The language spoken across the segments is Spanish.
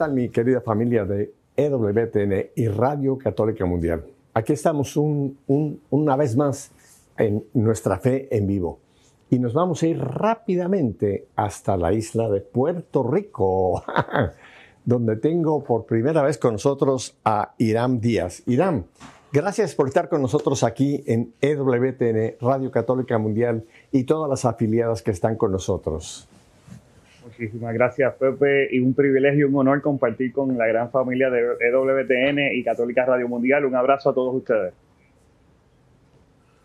¿Qué tal mi querida familia de EWTN y Radio Católica Mundial? Aquí estamos una vez más en nuestra fe en vivo. Y nos vamos a ir rápidamente hasta la isla de Puerto Rico, donde tengo por primera vez con nosotros a Irán Díaz. Irán, gracias por estar con nosotros aquí en EWTN, Radio Católica Mundial y todas las afiliadas que están con nosotros. Muchísimas gracias, Pepe, y un privilegio y un honor compartir con la gran familia de EWTN y Católica Radio Mundial. Un abrazo a todos ustedes.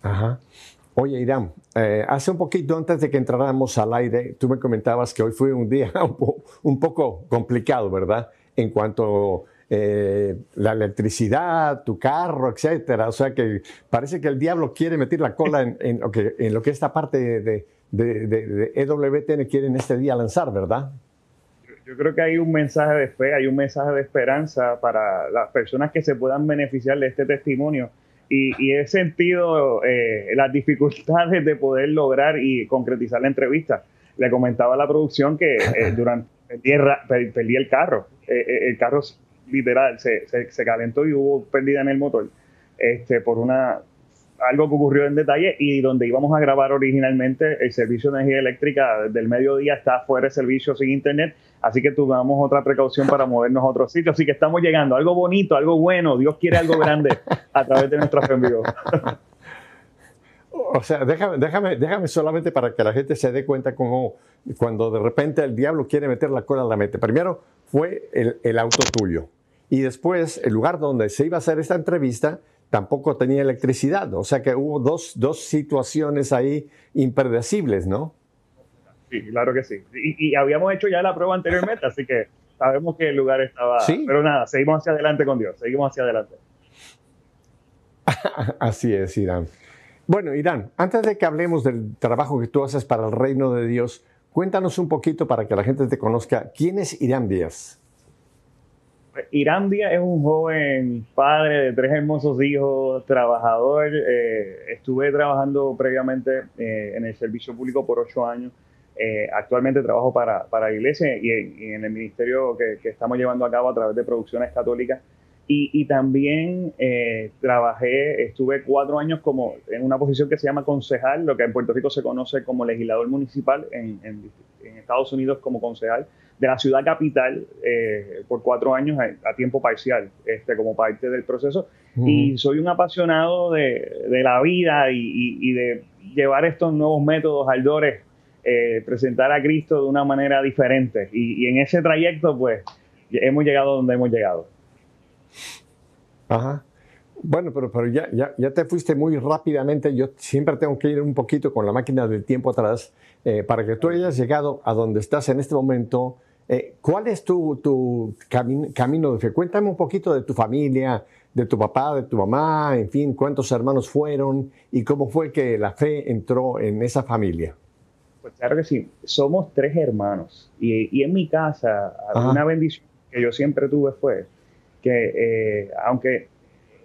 Ajá. Oye, Irán, eh, hace un poquito antes de que entráramos al aire, tú me comentabas que hoy fue un día un, poco complicado, ¿verdad? En cuanto eh, la electricidad, tu carro, etcétera. O sea que parece que el diablo quiere meter la cola en, en lo que esta parte de, de, de, EWTN quieren este día lanzar, ¿verdad? Yo creo que hay un mensaje de fe, hay un mensaje de esperanza para las personas que se puedan beneficiar de este testimonio. Y, he sentido eh, las dificultades de poder lograr y concretizar la entrevista. Le comentaba a la producción que eh, durante perdí, el carro. Eh, el carro literal se, se, se, calentó y hubo pérdida en el motor este, por una algo que ocurrió en detalle y donde íbamos a grabar originalmente el servicio de energía eléctrica del mediodía está fuera de servicio sin internet, así que tuvimos otra precaución para movernos a otro sitio, así que estamos llegando, algo bonito, algo bueno, Dios quiere algo grande a través de nuestra envío. O sea, déjame, déjame, déjame solamente para que la gente se dé cuenta cómo cuando de repente el diablo quiere meter la cola a la mente. Primero fue el, el auto tuyo y después el lugar donde se iba a hacer esta entrevista tampoco tenía electricidad. O sea que hubo dos, dos situaciones ahí impredecibles, ¿no? Sí, claro que sí. Y, habíamos hecho ya la prueba anteriormente, así que sabemos que el lugar estaba... ¿Sí? Pero nada, seguimos hacia adelante con Dios, seguimos hacia adelante. así es, Irán. Bueno, Irán, antes de que hablemos del trabajo que tú haces para el reino de Dios, cuéntanos un poquito para que la gente te conozca. ¿Quién es Irán Díaz? Irán Díaz es un joven padre de tres hermosos hijos, trabajador. Eh, estuve trabajando previamente eh, en el servicio público por ocho años. Eh, actualmente trabajo para, para, la iglesia y, en el ministerio que, estamos llevando a cabo a través de producciones católicas. Y, también trabajé, estuve cuatro años como en una posición que se llama concejal, lo que en Puerto Rico se conoce como legislador municipal, en, en Estados Unidos como concejal de la ciudad capital eh, por cuatro años a, tiempo parcial, este, como parte del proceso. Y soy un apasionado de, la vida y, de llevar estos nuevos métodos al Dores, eh, presentar a Cristo de una manera diferente. Y, en ese trayecto, pues, hemos llegado donde hemos llegado. Ajá. Bueno, pero, pero ya, ya, ya, te fuiste muy rápidamente. Yo siempre tengo que ir un poquito con la máquina del tiempo atrás eh, para que tú hayas llegado a donde estás en este momento eh, ¿Cuál es tu, camino de fe? Cuéntame un poquito de tu familia, de tu papá, de tu mamá, en fin, cuántos hermanos fueron y cómo fue que la fe entró en esa familia. Pues claro que sí, somos tres hermanos y, en mi casa una bendición que yo siempre tuve fue que eh, aunque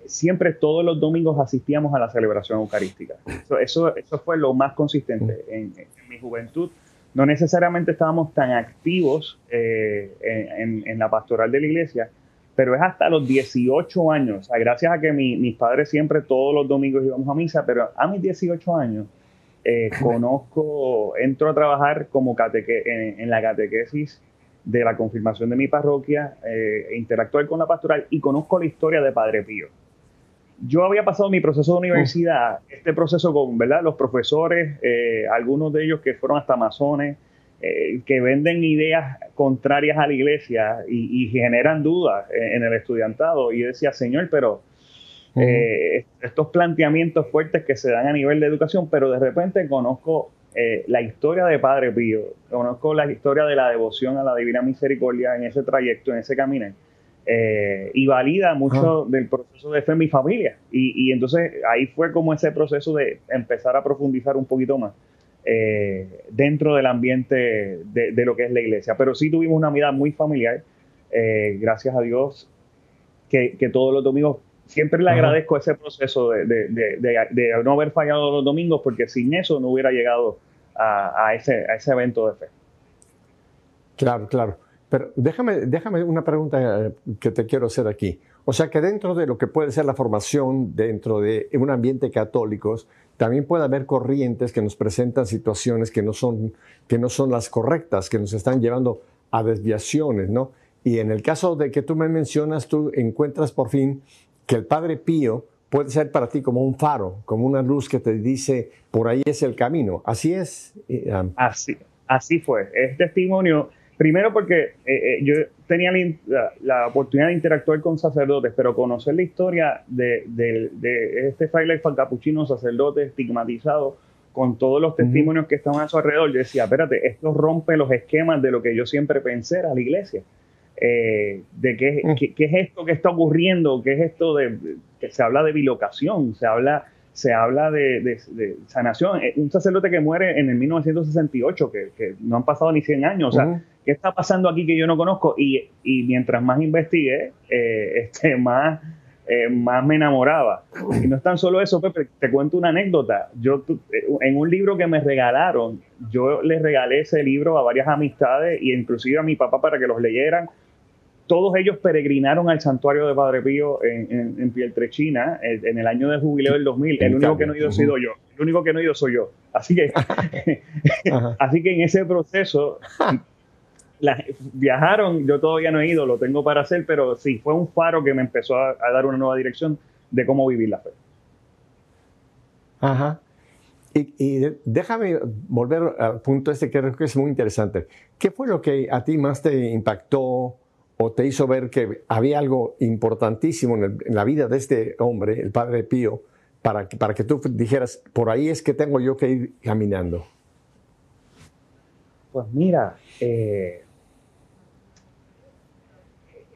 siempre todos los domingos asistíamos a la celebración eucarística, eso, eso, fue lo más consistente en mi juventud no necesariamente estábamos tan activos eh, en, la pastoral de la iglesia, pero es hasta los 18 años, gracias a que mis padres siempre todos los domingos íbamos a misa, pero a mis 18 años eh, conozco, entro a trabajar como en, la catequesis de la confirmación de mi parroquia, eh, interactuar con la pastoral y conozco la historia de Padre Pío yo había pasado mi proceso de universidad, este proceso con ¿verdad? los profesores, eh, algunos de ellos que fueron hasta masones, eh, que venden ideas contrarias a la iglesia y, generan dudas en, el estudiantado. Y yo decía, Señor, pero eh, estos planteamientos fuertes que se dan a nivel de educación, pero de repente conozco la historia de Padre Pío, conozco la historia de la devoción a la Divina Misericordia en ese trayecto, en ese camino eh, y valida mucho del proceso de fe en mi familia. Y, entonces ahí fue como ese proceso de empezar a profundizar un poquito más eh, dentro del ambiente de, lo que es la iglesia. Pero sí tuvimos una vida muy familiar, eh, gracias a Dios, que, todos los domingos siempre le agradezco ese proceso de, no haber fallado los domingos, porque sin eso no hubiera llegado a, ese, a ese evento de fe. Claro, claro. Pero déjame, déjame una pregunta eh, que te quiero hacer aquí. O sea que dentro de lo que puede ser la formación dentro de un ambiente católico, también puede haber corrientes que nos presentan situaciones que no son, que no son las correctas, que nos están llevando a desviaciones, ¿no? Y en el caso de que tú me mencionas, tú encuentras por fin que el Padre Pío puede ser para ti como un faro, como una luz que te dice, por ahí es el camino. Así es. Eh, así, así fue. Es testimonio Primero porque eh, eh, yo tenía la, oportunidad de interactuar con sacerdotes, pero conocer la historia de, este fraile capuchino, sacerdote estigmatizado, con todos los testimonios que estaban a su alrededor, yo decía, espérate, esto rompe los esquemas de lo que yo siempre pensé era la iglesia. Eh, de qué, qué, es esto que está ocurriendo, qué es esto de que se habla de bilocación, se habla se habla de, sanación. Eh, un sacerdote que muere en el 1968, que, no han pasado ni 100 años. O sea, ¿qué está pasando aquí que yo no conozco? Y, mientras más investigué, eh, este, más, eh, más me enamoraba. Y no es tan solo eso, Pepe, te cuento una anécdota. Yo, en un libro que me regalaron, yo les regalé ese libro a varias amistades y inclusive a mi papá para que los leyeran todos ellos peregrinaron al santuario de Padre Pío en, en, Pieltrechina en, el año de jubileo del 2000. El único que no he ido he sido yo. El único que no he ido soy yo. Así que, así que en ese proceso viajaron, yo todavía no he ido, lo tengo para hacer, pero sí, fue un faro que me empezó a, dar una nueva dirección de cómo vivir la fe. Ajá. Y, y, déjame volver al punto este que creo que es muy interesante. ¿Qué fue lo que a ti más te impactó o te hizo ver que había algo importantísimo en, la vida de este hombre, el Padre Pío, para que, para que tú dijeras, por ahí es que tengo yo que ir caminando? Pues mira, eh,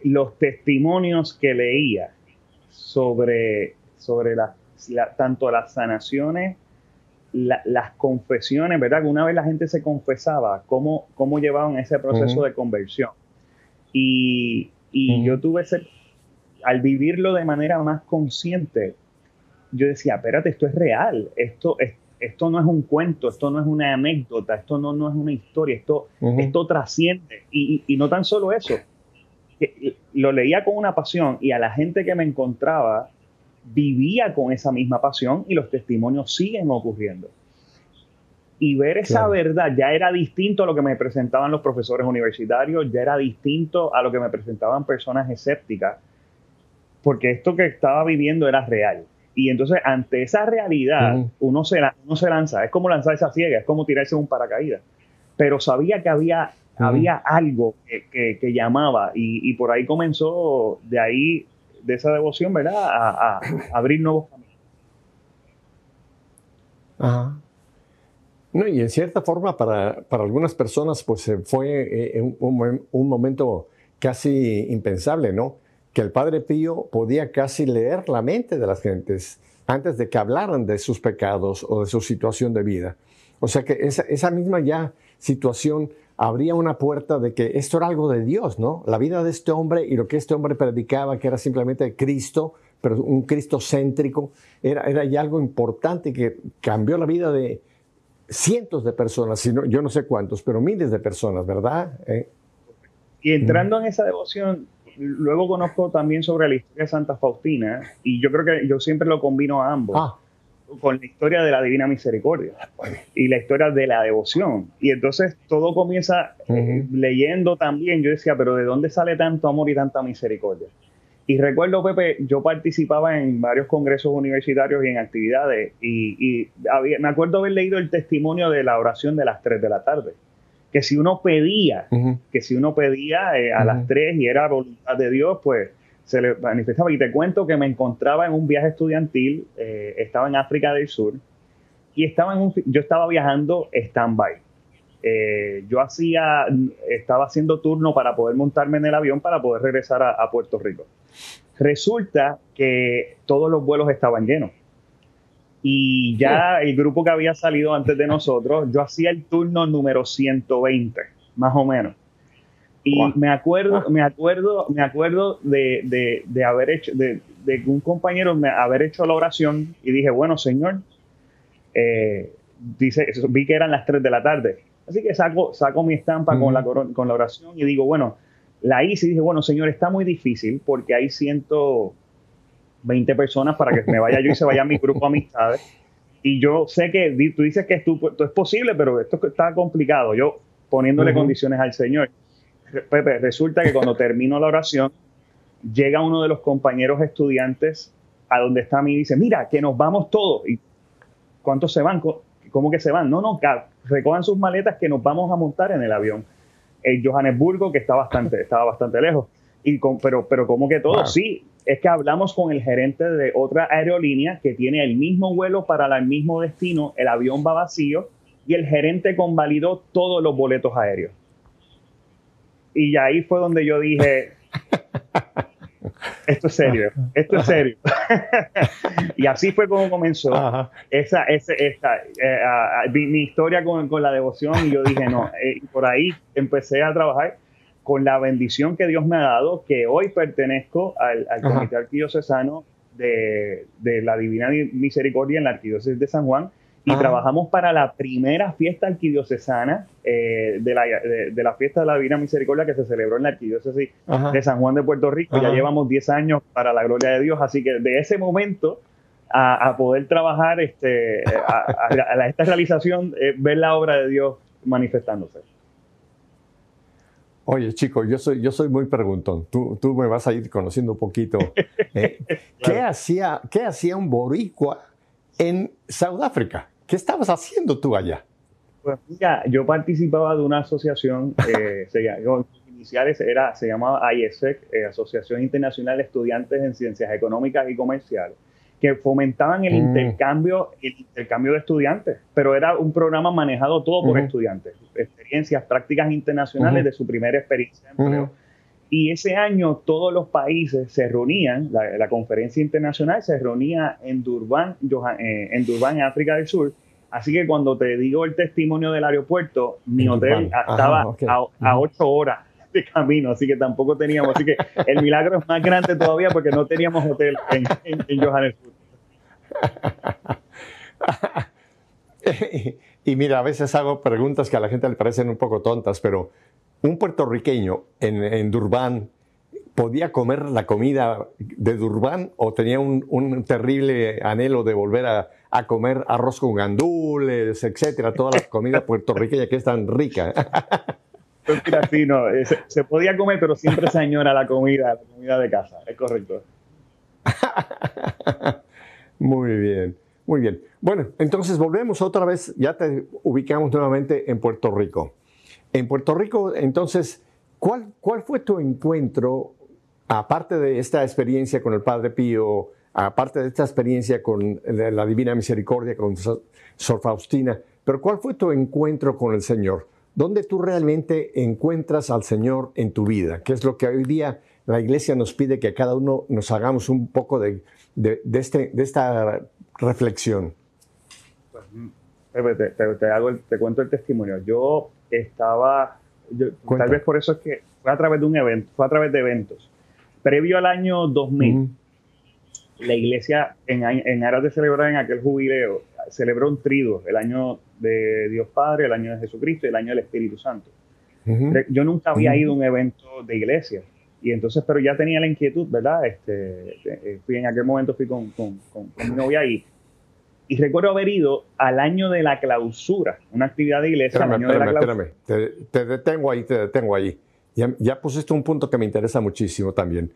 los testimonios que leía sobre, sobre tanto las sanaciones, las confesiones, ¿verdad? Que una vez la gente se confesaba, cómo, cómo llevaban ese proceso de conversión y, yo tuve ese, al vivirlo de manera más consciente, yo decía, espérate, esto es real, esto, esto no es un cuento, esto no es una anécdota, esto no, no es una historia, esto, esto trasciende. Y, y, no tan solo eso, lo leía con una pasión y a la gente que me encontraba vivía con esa misma pasión y los testimonios siguen ocurriendo y ver esa verdad ya era distinto a lo que me presentaban los profesores universitarios, ya era distinto a lo que me presentaban personas escépticas, porque esto que estaba viviendo era real. Y entonces, ante esa realidad, uno, se, uno se lanza. Es como lanzar esa ciega, es como tirarse un paracaídas. Pero sabía que había, había algo que, que, llamaba, y, y, por ahí comenzó, de ahí, de esa devoción, ¿verdad?, a, a abrir nuevos caminos. Ajá. No, y en cierta forma para, algunas personas pues fue eh, un, un, momento casi impensable, ¿no? Que el Padre Pío podía casi leer la mente de las gentes antes de que hablaran de sus pecados o de su situación de vida. O sea que esa, esa misma ya situación abría una puerta de que esto era algo de Dios, ¿no? La vida de este hombre y lo que este hombre predicaba, que era simplemente Cristo, pero un Cristo céntrico, era, era ya algo importante que cambió la vida de, cientos de personas, sino, yo no sé cuántos, pero miles de personas, ¿verdad? Eh, y entrando en esa devoción, luego conozco también sobre la historia de Santa Faustina, y yo creo que yo siempre lo combino a ambos. Ah. Con la historia de la Divina Misericordia y la historia de la devoción. Y entonces todo comienza eh, leyendo también, yo decía, pero ¿de dónde sale tanto amor y tanta misericordia? Y recuerdo, Pepe, yo participaba en varios congresos universitarios y en actividades y, me acuerdo haber leído el testimonio de la oración de las 3 de la tarde, que si uno pedía, que si uno pedía eh, a las 3 y era voluntad de Dios, pues se le manifestaba. Y te cuento que me encontraba en un viaje estudiantil, eh, estaba en África del Sur y estaba en un, yo estaba viajando stand-by. Eh, yo hacía, estaba haciendo turno para poder montarme en el avión para poder regresar a, Puerto Rico. Resulta que todos los vuelos estaban llenos. Y ya el grupo que había salido antes de nosotros, yo hacía el turno número 120, más o menos. Y me acuerdo, me acuerdo, me acuerdo de, de, haber hecho, de, de, un compañero me, haber hecho la oración y dije, bueno, señor, eh, dice, vi que eran las 3 de la tarde Así que saco, saco mi estampa con, la, con la oración y digo, bueno, La hice y dije, bueno, señor, está muy difícil porque hay 120 personas para que me vaya yo y se vaya mi grupo de amistades. Y yo sé que tú dices que esto, es posible, pero esto está complicado. Yo poniéndole condiciones al Señor. Pepe, resulta que cuando termino la oración, llega uno de los compañeros estudiantes a donde está a mí y dice, mira, que nos vamos todos. ¿Y cuántos se van? ¿Cómo que se van? No, no, recojan sus maletas que nos vamos a montar en el avión. En Johannesburgo, que está bastante, estaba bastante lejos. Y pero, pero ¿cómo que todo? Sí, es que hablamos con el gerente de otra aerolínea que tiene el mismo vuelo para el mismo destino, el avión va vacío y el gerente convalidó todos los boletos aéreos. Y ahí fue donde yo dije, esto es serio, esto es serio. y así fue como comenzó esa, esa, esa eh, mi, historia con, con, la devoción y yo dije, no, eh, por ahí empecé a trabajar con la bendición que Dios me ha dado, que hoy pertenezco al, al Comité Arquidiocesano de, de la Divina Misericordia en la Arquidiócesis de San Juan, y trabajamos para la primera fiesta arquidiocesana eh, de, la, de, la, fiesta de la Divina Misericordia que se celebró en la arquidiócesis de San Juan de Puerto Rico. Ya llevamos 10 años para la gloria de Dios, así que de ese momento a, poder trabajar este, a, esta realización, eh, ver la obra de Dios manifestándose. Oye, chico, yo soy, yo soy muy preguntón. Tú, tú me vas a ir conociendo un poquito. Eh, ¿qué, hacía, ¿Qué hacía un boricua en Sudáfrica? ¿Qué estabas haciendo tú allá? Pues mira, yo participaba de una asociación, eh, se, iniciales era, se llamaba IESEC, eh, Asociación Internacional de Estudiantes en Ciencias Económicas y Comerciales, que fomentaban el mm. intercambio, el intercambio de estudiantes, pero era un programa manejado todo por estudiantes, experiencias, prácticas internacionales de su primera experiencia de empleo. Y ese año todos los países se reunían, la, conferencia internacional se reunía en Durban, eh, en Durban, África del Sur. Así que cuando te digo el testimonio del aeropuerto, mi hotel estaba a, ocho horas de camino, así que tampoco teníamos. Así que el milagro es más grande todavía porque no teníamos hotel en, en, Johannesburg. y mira, a veces hago preguntas que a la gente le parecen un poco tontas, pero un puertorriqueño en, Durban podía comer la comida de Durban o tenía un, terrible anhelo de volver a, comer arroz con gandules, etcétera, toda la comida puertorriqueña que es tan rica. Pues mira, sí, no, eh, se, podía comer, pero siempre se añora la comida, la comida de casa, es correcto. muy bien, muy bien. Bueno, entonces volvemos otra vez, ya te ubicamos nuevamente en Puerto Rico. En Puerto Rico, entonces, ¿cuál, cuál fue tu encuentro, aparte de esta experiencia con el Padre Pío, aparte de esta experiencia con la Divina Misericordia, con Sor Faustina, pero cuál fue tu encuentro con el Señor? ¿Dónde tú realmente encuentras al Señor en tu vida? ¿Qué es lo que hoy día la iglesia nos pide que cada uno nos hagamos un poco de, de, este, de esta reflexión? Pues, te, te, hago te cuento el testimonio. Yo estaba, tal vez por eso es que fue a través de un evento, fue a través de eventos. Previo al año 2000, la iglesia, en, en aras de celebrar en aquel jubileo, celebró un trido, el año de Dios Padre, el año de Jesucristo y el año del Espíritu Santo. Yo nunca había ido a un evento de iglesia. Y entonces, pero ya tenía la inquietud, ¿verdad? Este, eh, fui en aquel momento fui con, con, con, con mi novia y y recuerdo haber ido al año de la clausura, una actividad de iglesia. Espérame, espérame, Te, te, detengo ahí, te detengo ahí. Ya, ya, pusiste un punto que me interesa muchísimo también.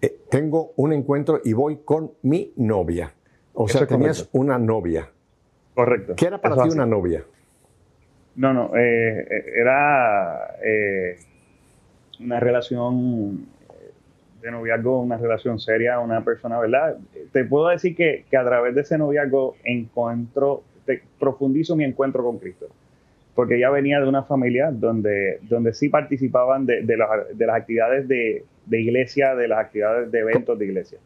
Eh, tengo un encuentro y voy con mi novia. O sea, tenías una novia. Correcto. ¿Qué era para ti una novia? No, no, eh, eh, era una relación de noviazgo, una relación seria, una persona, ¿verdad? Te puedo decir que, a través de ese noviazgo encuentro, te profundizo mi encuentro con Cristo. Porque ella venía de una familia donde, donde sí participaban de, de, las actividades de, iglesia, de las actividades de eventos de iglesia.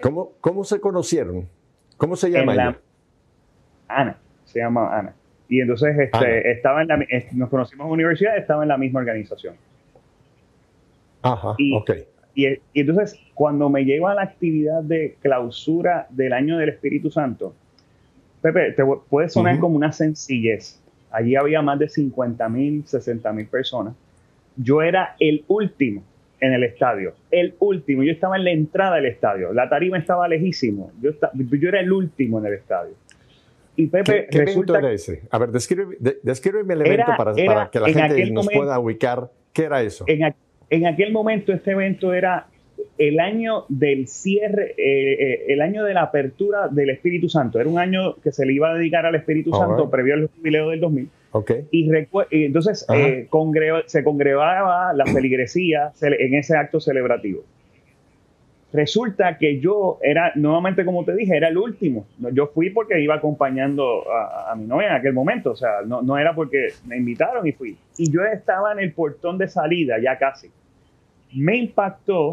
¿Cómo, cómo se conocieron? ¿Cómo se llama ella? Ana, se llama Ana. Y entonces este, estaba en la, nos conocimos en la universidad, estaba en la misma organización. Ajá, y, Y, entonces, cuando me llevo a la actividad de clausura del año del Espíritu Santo, Pepe, te puede sonar como una sencillez. Allí había más de 50 mil, 60 mil personas, yo era el último en el estadio, el último. Yo estaba en la entrada del estadio, la tarima estaba lejísimo, yo, yo era el último en el estadio. Y Pepe, ¿Qué, evento era ese? A ver, descríbeme, el evento para, que la gente nos pueda ubicar. ¿Qué era eso? En, aquel momento este evento era el año del cierre, eh, eh, el año de la apertura del Espíritu Santo. Era un año que se le iba a dedicar al Espíritu Santo previo al jubileo del 2000. Okay. Y, entonces eh, se congregaba la feligresía en ese acto celebrativo. Resulta que yo era, nuevamente como te dije, era el último. Yo fui porque iba acompañando a, mi novia en aquel momento, o sea, no, no, era porque me invitaron y fui. Y yo estaba en el portón de salida, ya casi. Me impactó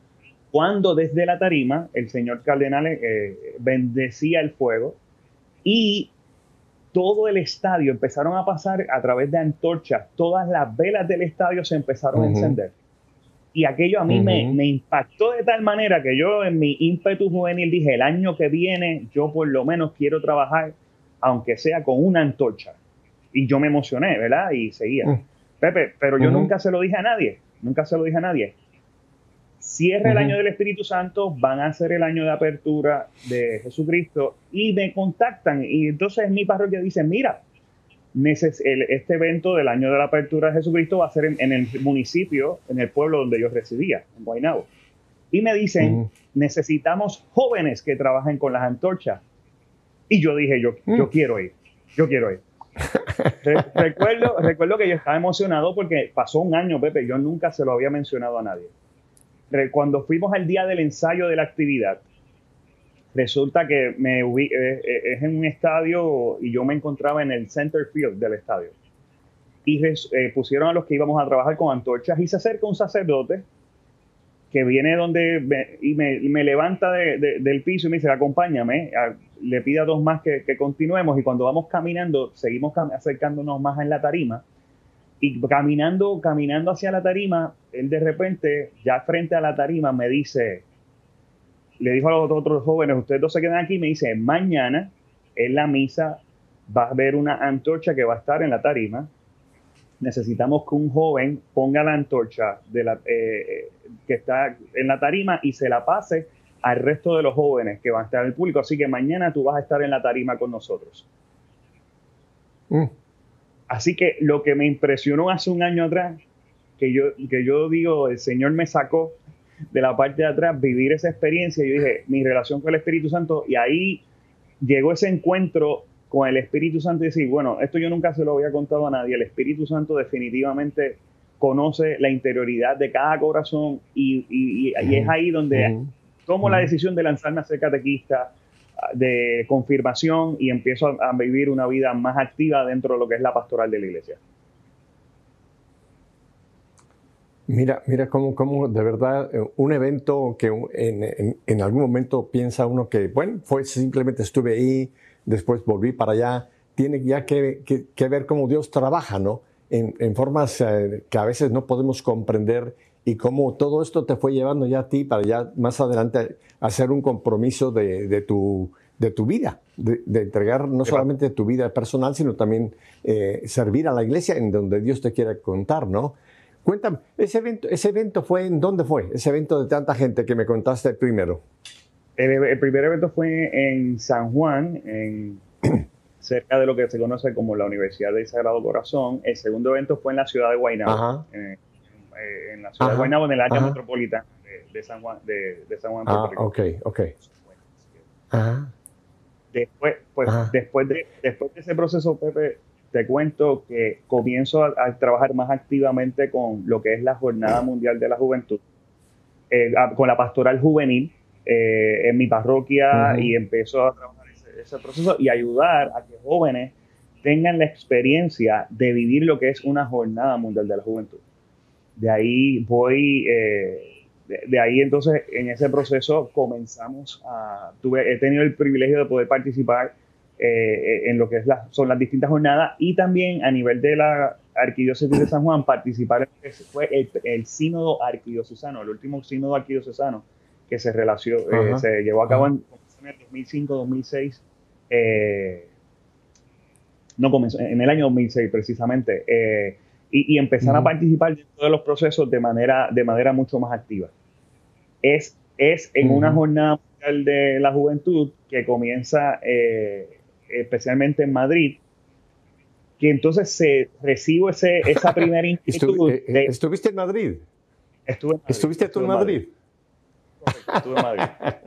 cuando desde la tarima el señor cardenal eh, bendecía el fuego y todo el estadio empezaron a pasar a través de antorchas, todas las velas del estadio se empezaron a encender. Y aquello a mí me, impactó de tal manera que yo en mi ímpetu juvenil dije, el año que viene yo por lo menos quiero trabajar, aunque sea con una antorcha. Y yo me emocioné, ¿verdad? Y seguía. Mm. Pepe, pero yo nunca se lo dije a nadie, nunca se lo dije a nadie. Cierra el año del Espíritu Santo, van a ser el año de apertura de Jesucristo y me contactan. Y entonces mi parroquia dice, mira, este evento del año de la apertura de Jesucristo va a ser en, el municipio, en el pueblo donde yo residía, en Guaynabo. Y me dicen, necesitamos jóvenes que trabajen con las antorchas. Y yo dije, yo, yo mm. quiero ir, yo quiero ir. Recuerdo, recuerdo que yo estaba emocionado porque pasó un año, Pepe, yo nunca se lo había mencionado a nadie. Cuando fuimos al día del ensayo de la actividad, resulta que me eh, eh, es en un estadio y yo me encontraba en el center field del estadio. Y eh, pusieron a los que íbamos a trabajar con antorchas y se acerca un sacerdote que viene donde y me, levanta del piso y me dice, acompáñame, le pide a dos más que, continuemos y cuando vamos caminando, seguimos acercándonos más en la tarima y caminando, caminando hacia la tarima, él de repente, ya frente a la tarima, me dice, le dijo a los otros jóvenes, ustedes dos se quedan aquí, me dice, mañana en la misa va a haber una antorcha que va a estar en la tarima. Necesitamos que un joven ponga la antorcha la, eh, que está en la tarima y se la pase al resto de los jóvenes que van a estar en el público. Así que mañana tú vas a estar en la tarima con nosotros. Mm. Así que lo que me impresionó hace un año atrás, que yo, que yo digo, el Señor me sacó de la parte de atrás, vivir esa experiencia. Yo dije, mi relación con el Espíritu Santo, y ahí llegó ese encuentro con el Espíritu Santo y decir, bueno, esto yo nunca se lo había contado a nadie, el Espíritu Santo definitivamente conoce la interioridad de cada corazón y, es ahí donde tomo la decisión de lanzarme a ser catequista, de confirmación y empiezo a vivir una vida más activa dentro de lo que es la pastoral de la iglesia. Mira, mira cómo, cómo de verdad eh, un evento que en, en, algún momento piensa uno que, bueno, fue simplemente estuve ahí, después volví para allá, tiene ya que, que, ver cómo Dios trabaja, ¿no? En, en formas eh, que a veces no podemos comprender y cómo todo esto te fue llevando ya a ti para ya más adelante hacer un compromiso de, de tu, de tu vida, de, entregar no solamente tu vida personal, sino también eh, servir a la iglesia en donde Dios te quiera contar, ¿no? Cuéntame, ese evento, ese evento fue en dónde fue? Ese evento de tanta gente que me contaste primero. El, primer evento fue en San Juan, en, cerca de lo que se conoce como la Universidad del Sagrado Corazón. El segundo evento fue en la ciudad de Guaynabo, en, la ciudad de Guaynabo, en el área metropolitana de, San Juan, de, San Juan, ah, ok, ok. Después, pues, después de, después de ese proceso, Pepe, te cuento que comienzo a, trabajar más activamente con lo que es la Jornada Mundial de la Juventud, eh, con la pastoral juvenil eh, en mi parroquia y empiezo a trabajar ese, proceso y ayudar a que jóvenes tengan la experiencia de vivir lo que es una Jornada Mundial de la Juventud. De ahí voy, eh, de, ahí entonces en ese proceso comenzamos a, tuve, he tenido el privilegio de poder participar eh, en lo que es son las distintas jornadas y también a nivel de la Arquidiócesis de San Juan participar fue el, sínodo arquidiocesano, el último sínodo arquidiocesano que se, relació, eh, se llevó a cabo en, el 2005-2006. Eh, no comenzó, en el año 2006 precisamente. Y, empezar a participar de todos los procesos de manera, de manera mucho más activa. Es, es en una jornada mundial de la juventud que comienza eh, especialmente en Madrid, que entonces se recibo ese, esa primera inquietud. Eh, eh, ¿Estuviste en Madrid? Estuve en Madrid. ¿Estuviste tú en Madrid? Estuve en Madrid.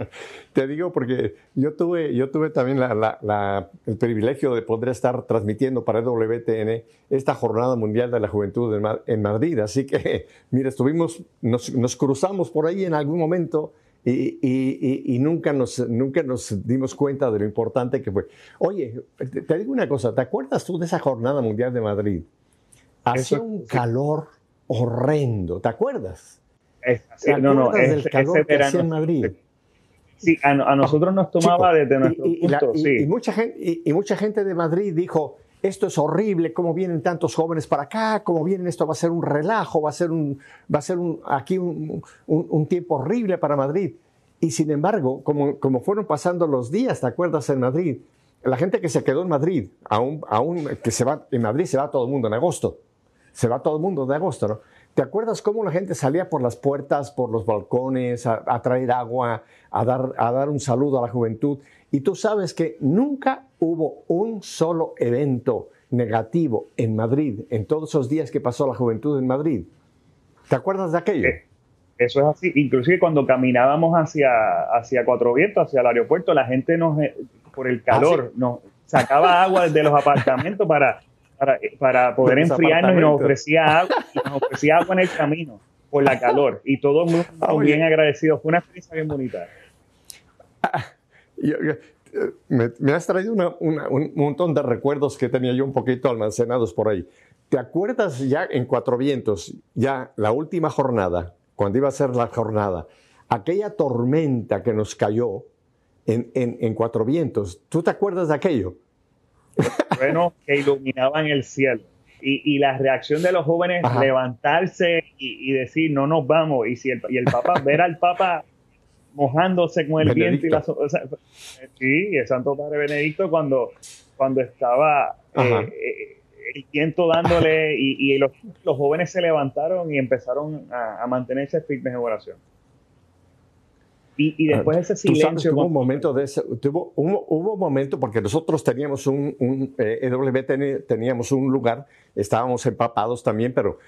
Te digo porque yo tuve, yo tuve también el privilegio de poder estar transmitiendo para WTN esta Jornada Mundial de la Juventud en, Madrid. Así que, mira, estuvimos, nos, nos cruzamos por ahí en algún momento y, nunca, nos, nunca nos dimos cuenta de lo importante que fue. Oye, te, digo una cosa, ¿te acuerdas tú de esa Jornada Mundial de Madrid? Hacía un calor horrendo, ¿te acuerdas? ¿Te no, no, del calor que hacía en Madrid? Sí, a, nosotros nos tomaba desde nuestro punto, sí. mucha gente, y mucha gente de Madrid dijo, esto es horrible, cómo vienen tantos jóvenes para acá, cómo vienen, esto va a ser un relajo, va a ser, un, va a ser un, aquí un, un, tiempo horrible para Madrid. Y sin embargo, como, como fueron pasando los días, ¿te acuerdas en Madrid? La gente que se quedó en Madrid, aún, aún que se va, en Madrid se va todo el mundo en agosto, se va todo el mundo de agosto, ¿no? ¿Te acuerdas cómo la gente salía por las puertas, por los balcones, a, a traer agua, a dar, a dar un saludo a la juventud? Y tú sabes que nunca hubo un solo evento negativo en Madrid en todos esos días que pasó la juventud en Madrid. ¿Te acuerdas de aquello? Eh, eso es así. Inclusive cuando caminábamos hacia, hacia Cuatro Vientos, hacia el aeropuerto, la gente nos, eh, por el calor, ah, nos sacaba agua desde los apartamentos para, para, poder enfriarnos y nos ofrecía agua, nos ofrecía agua en el camino por la calor. Y todos muy, ah, bien agradecidos. Fue una experiencia bien bonita. Ah, me, has traído un montón de recuerdos que tenía yo un poquito almacenados por ahí. ¿Te acuerdas ya en Cuatro Vientos, ya la última jornada, cuando iba a ser la jornada, aquella tormenta que nos cayó en, Cuatro Vientos? ¿Tú te acuerdas de aquello? Que iluminaban el cielo. Y, la reacción de los jóvenes, levantarse y, decir, no nos vamos. Y, si el, y el Papa, ver al Papa mojándose con el viento y la sí, el Santo Padre Benedicto cuando, cuando estaba eh, eh, el viento dándole y, los, jóvenes se levantaron y empezaron a, mantenerse firmes en oración. Y, después ese silencio. hubo un momento de ese, tuvo, hubo, un momento porque nosotros teníamos un, un eh, teníamos un lugar, estábamos empapados también, pero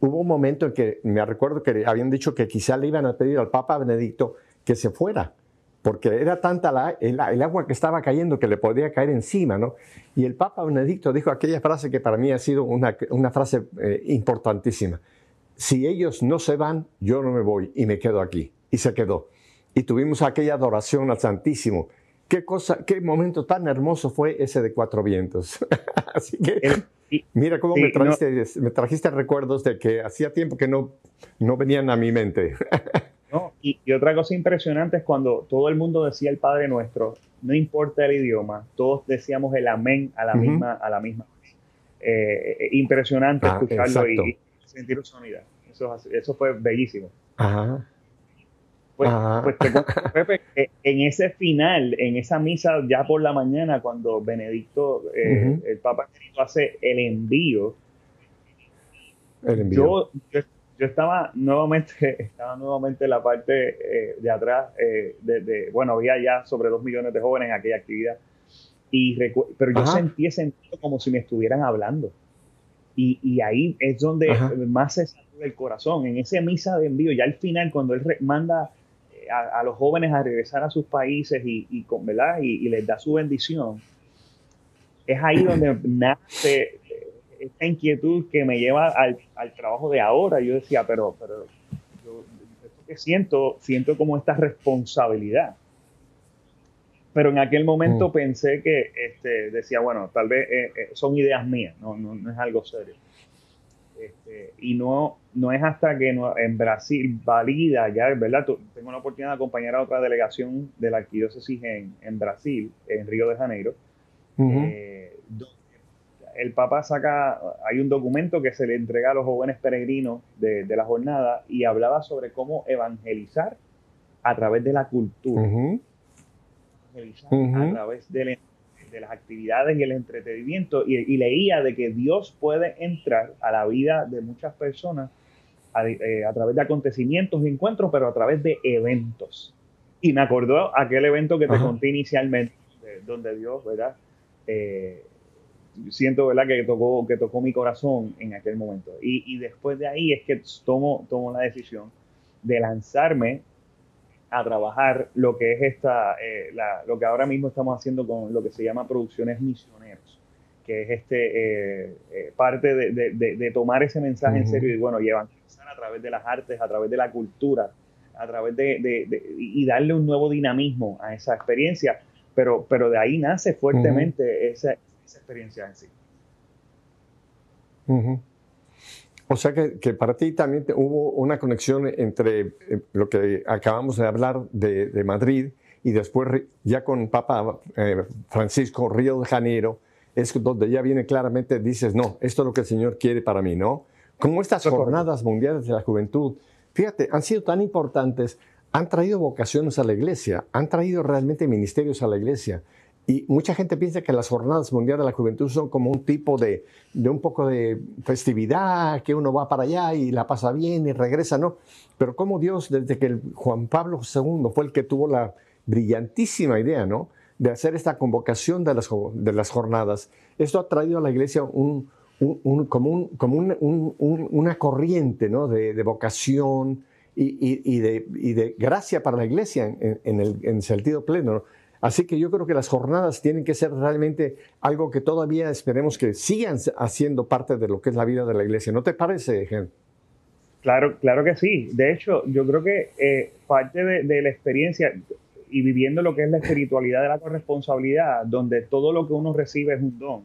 hubo un momento en que me recuerdo que habían dicho que quizá le iban a pedir al Papa Benedicto que se fuera, porque era tanta la, el, agua que estaba cayendo que le podía caer encima, ¿no? Y el Papa Benedicto dijo aquella frase que para mí ha sido una, una frase eh, importantísima. Si ellos no se van, yo no me voy y me quedo aquí. Y se quedó. Y tuvimos aquella adoración al Santísimo. Qué cosa, qué momento tan hermoso fue ese de Cuatro Vientos. Así que mira cómo me, trajiste, me trajiste recuerdos de que hacía tiempo que no, no venían a mi mente. Y, otra cosa impresionante es cuando todo el mundo decía el Padre Nuestro, no importa el idioma, todos decíamos el amén a la misma, a la misma. Eh, eh, impresionante ah, escucharlo y, sentir su unidad. Eso, eso fue bellísimo. Ajá. Pues, pues Pepe, en ese final, en esa misa ya por la mañana, cuando Benedicto, eh, el Papa hace el envío, el envío. Yo, yo estaba nuevamente, estaba nuevamente en la parte eh, de atrás, eh, de, bueno, había ya sobre dos millones de jóvenes en aquella actividad, y pero yo sentí ese como si me estuvieran hablando. Y, y ahí es donde más se sacude el corazón, en esa misa de envío, ya al final, cuando él manda eh, a, los jóvenes a regresar a sus países y, y, ¿verdad? y, y les da su bendición, es ahí donde nace esta inquietud que me lleva al, trabajo de ahora. Yo decía, pero, pero yo, esto que siento, siento como esta responsabilidad. Pero en aquel momento mm. pensé que este, decía, bueno, tal vez eh, eh, son ideas mías, no, no, es algo serio. Este, y no, no es hasta que en Brasil valida, ya, ¿verdad? Tengo la oportunidad de acompañar a otra delegación de la arquidiócesis en, en Brasil, en Río de Janeiro, el Papa saca, hay un documento que se le entrega a los jóvenes peregrinos de, la jornada y hablaba sobre cómo evangelizar a través de la cultura. Evangelizar a través del las actividades y el entretenimiento y, leía de que Dios puede entrar a la vida de muchas personas a, eh, través de acontecimientos y encuentros, pero a través de eventos. Y me acordó aquel evento que te conté inicialmente, donde Dios, ¿verdad? Eh, siento, ¿verdad? Que tocó, que tocó mi corazón en aquel momento. Y, y después de ahí es que tomo, tomo la decisión de lanzarme a trabajar lo que es esta, eh, lo que ahora mismo estamos haciendo con lo que se llama producciones misioneros, que es este eh, eh, parte de, tomar ese mensaje en serio y bueno, y evangelizar a través de las artes, a través de la cultura, a través de, y darle un nuevo dinamismo a esa experiencia, pero, pero de ahí nace fuertemente esa, experiencia en sí. O sea que, para ti también hubo una conexión entre eh, lo que acabamos de hablar de, Madrid y después ya con Papa eh, Francisco Río de Janeiro, es donde ya viene claramente, dices, no, esto es lo que el Señor quiere para mí, ¿no? Como estas jornadas mundiales de la juventud, fíjate, han sido tan importantes, han traído vocaciones a la iglesia, han traído realmente ministerios a la iglesia. Y mucha gente piensa que las jornadas mundiales de la juventud son como un tipo de, de, un poco de festividad, que uno va para allá y la pasa bien y regresa, ¿no? Pero como Dios, desde que Juan Pablo II fue el que tuvo la brillantísima idea, ¿no? De hacer esta convocación de las, de las jornadas, esto ha traído a la iglesia un, un, como, un, como una corriente, ¿no? De, de vocación y, y, de, y, de, gracia para la iglesia en, en el en sentido pleno, ¿no? Así que yo creo que las jornadas tienen que ser realmente algo que todavía esperemos que sigan haciendo parte de lo que es la vida de la iglesia. ¿No te parece, Gen? Claro, claro que sí. De hecho, yo creo que eh, parte de, la experiencia y viviendo lo que es la espiritualidad de la corresponsabilidad, donde todo lo que uno recibe es un don,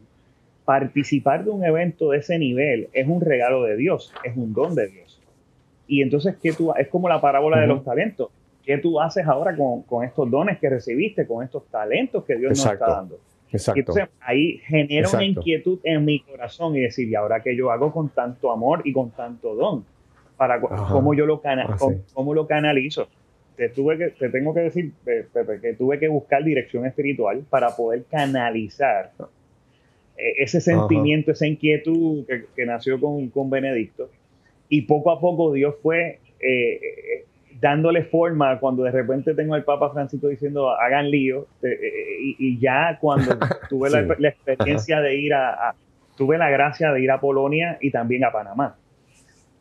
participar de un evento de ese nivel es un regalo de Dios, es un don de Dios. Y entonces, ¿qué tú, es como la parábola de los talentos ¿Qué tú haces ahora con, estos dones que recibiste, con estos talentos que Dios nos está dando? Exacto. entonces ahí genera una inquietud en mi corazón y decir, ¿y ahora qué yo hago con tanto amor y con tanto don? Para cómo yo lo, cana ah, cómo, lo canalizo. Te, tuve que, te tengo que decir, Pepe, que tuve que buscar dirección espiritual para poder canalizar eh, ese sentimiento, esa inquietud que, nació con, con, Benedicto. Y poco a poco Dios fue eh, dándole forma cuando de repente tengo al Papa Francisco diciendo hagan lío eh, eh, y, ya cuando tuve la, experiencia de ir a, tuve la gracia de ir a Polonia y también a Panamá.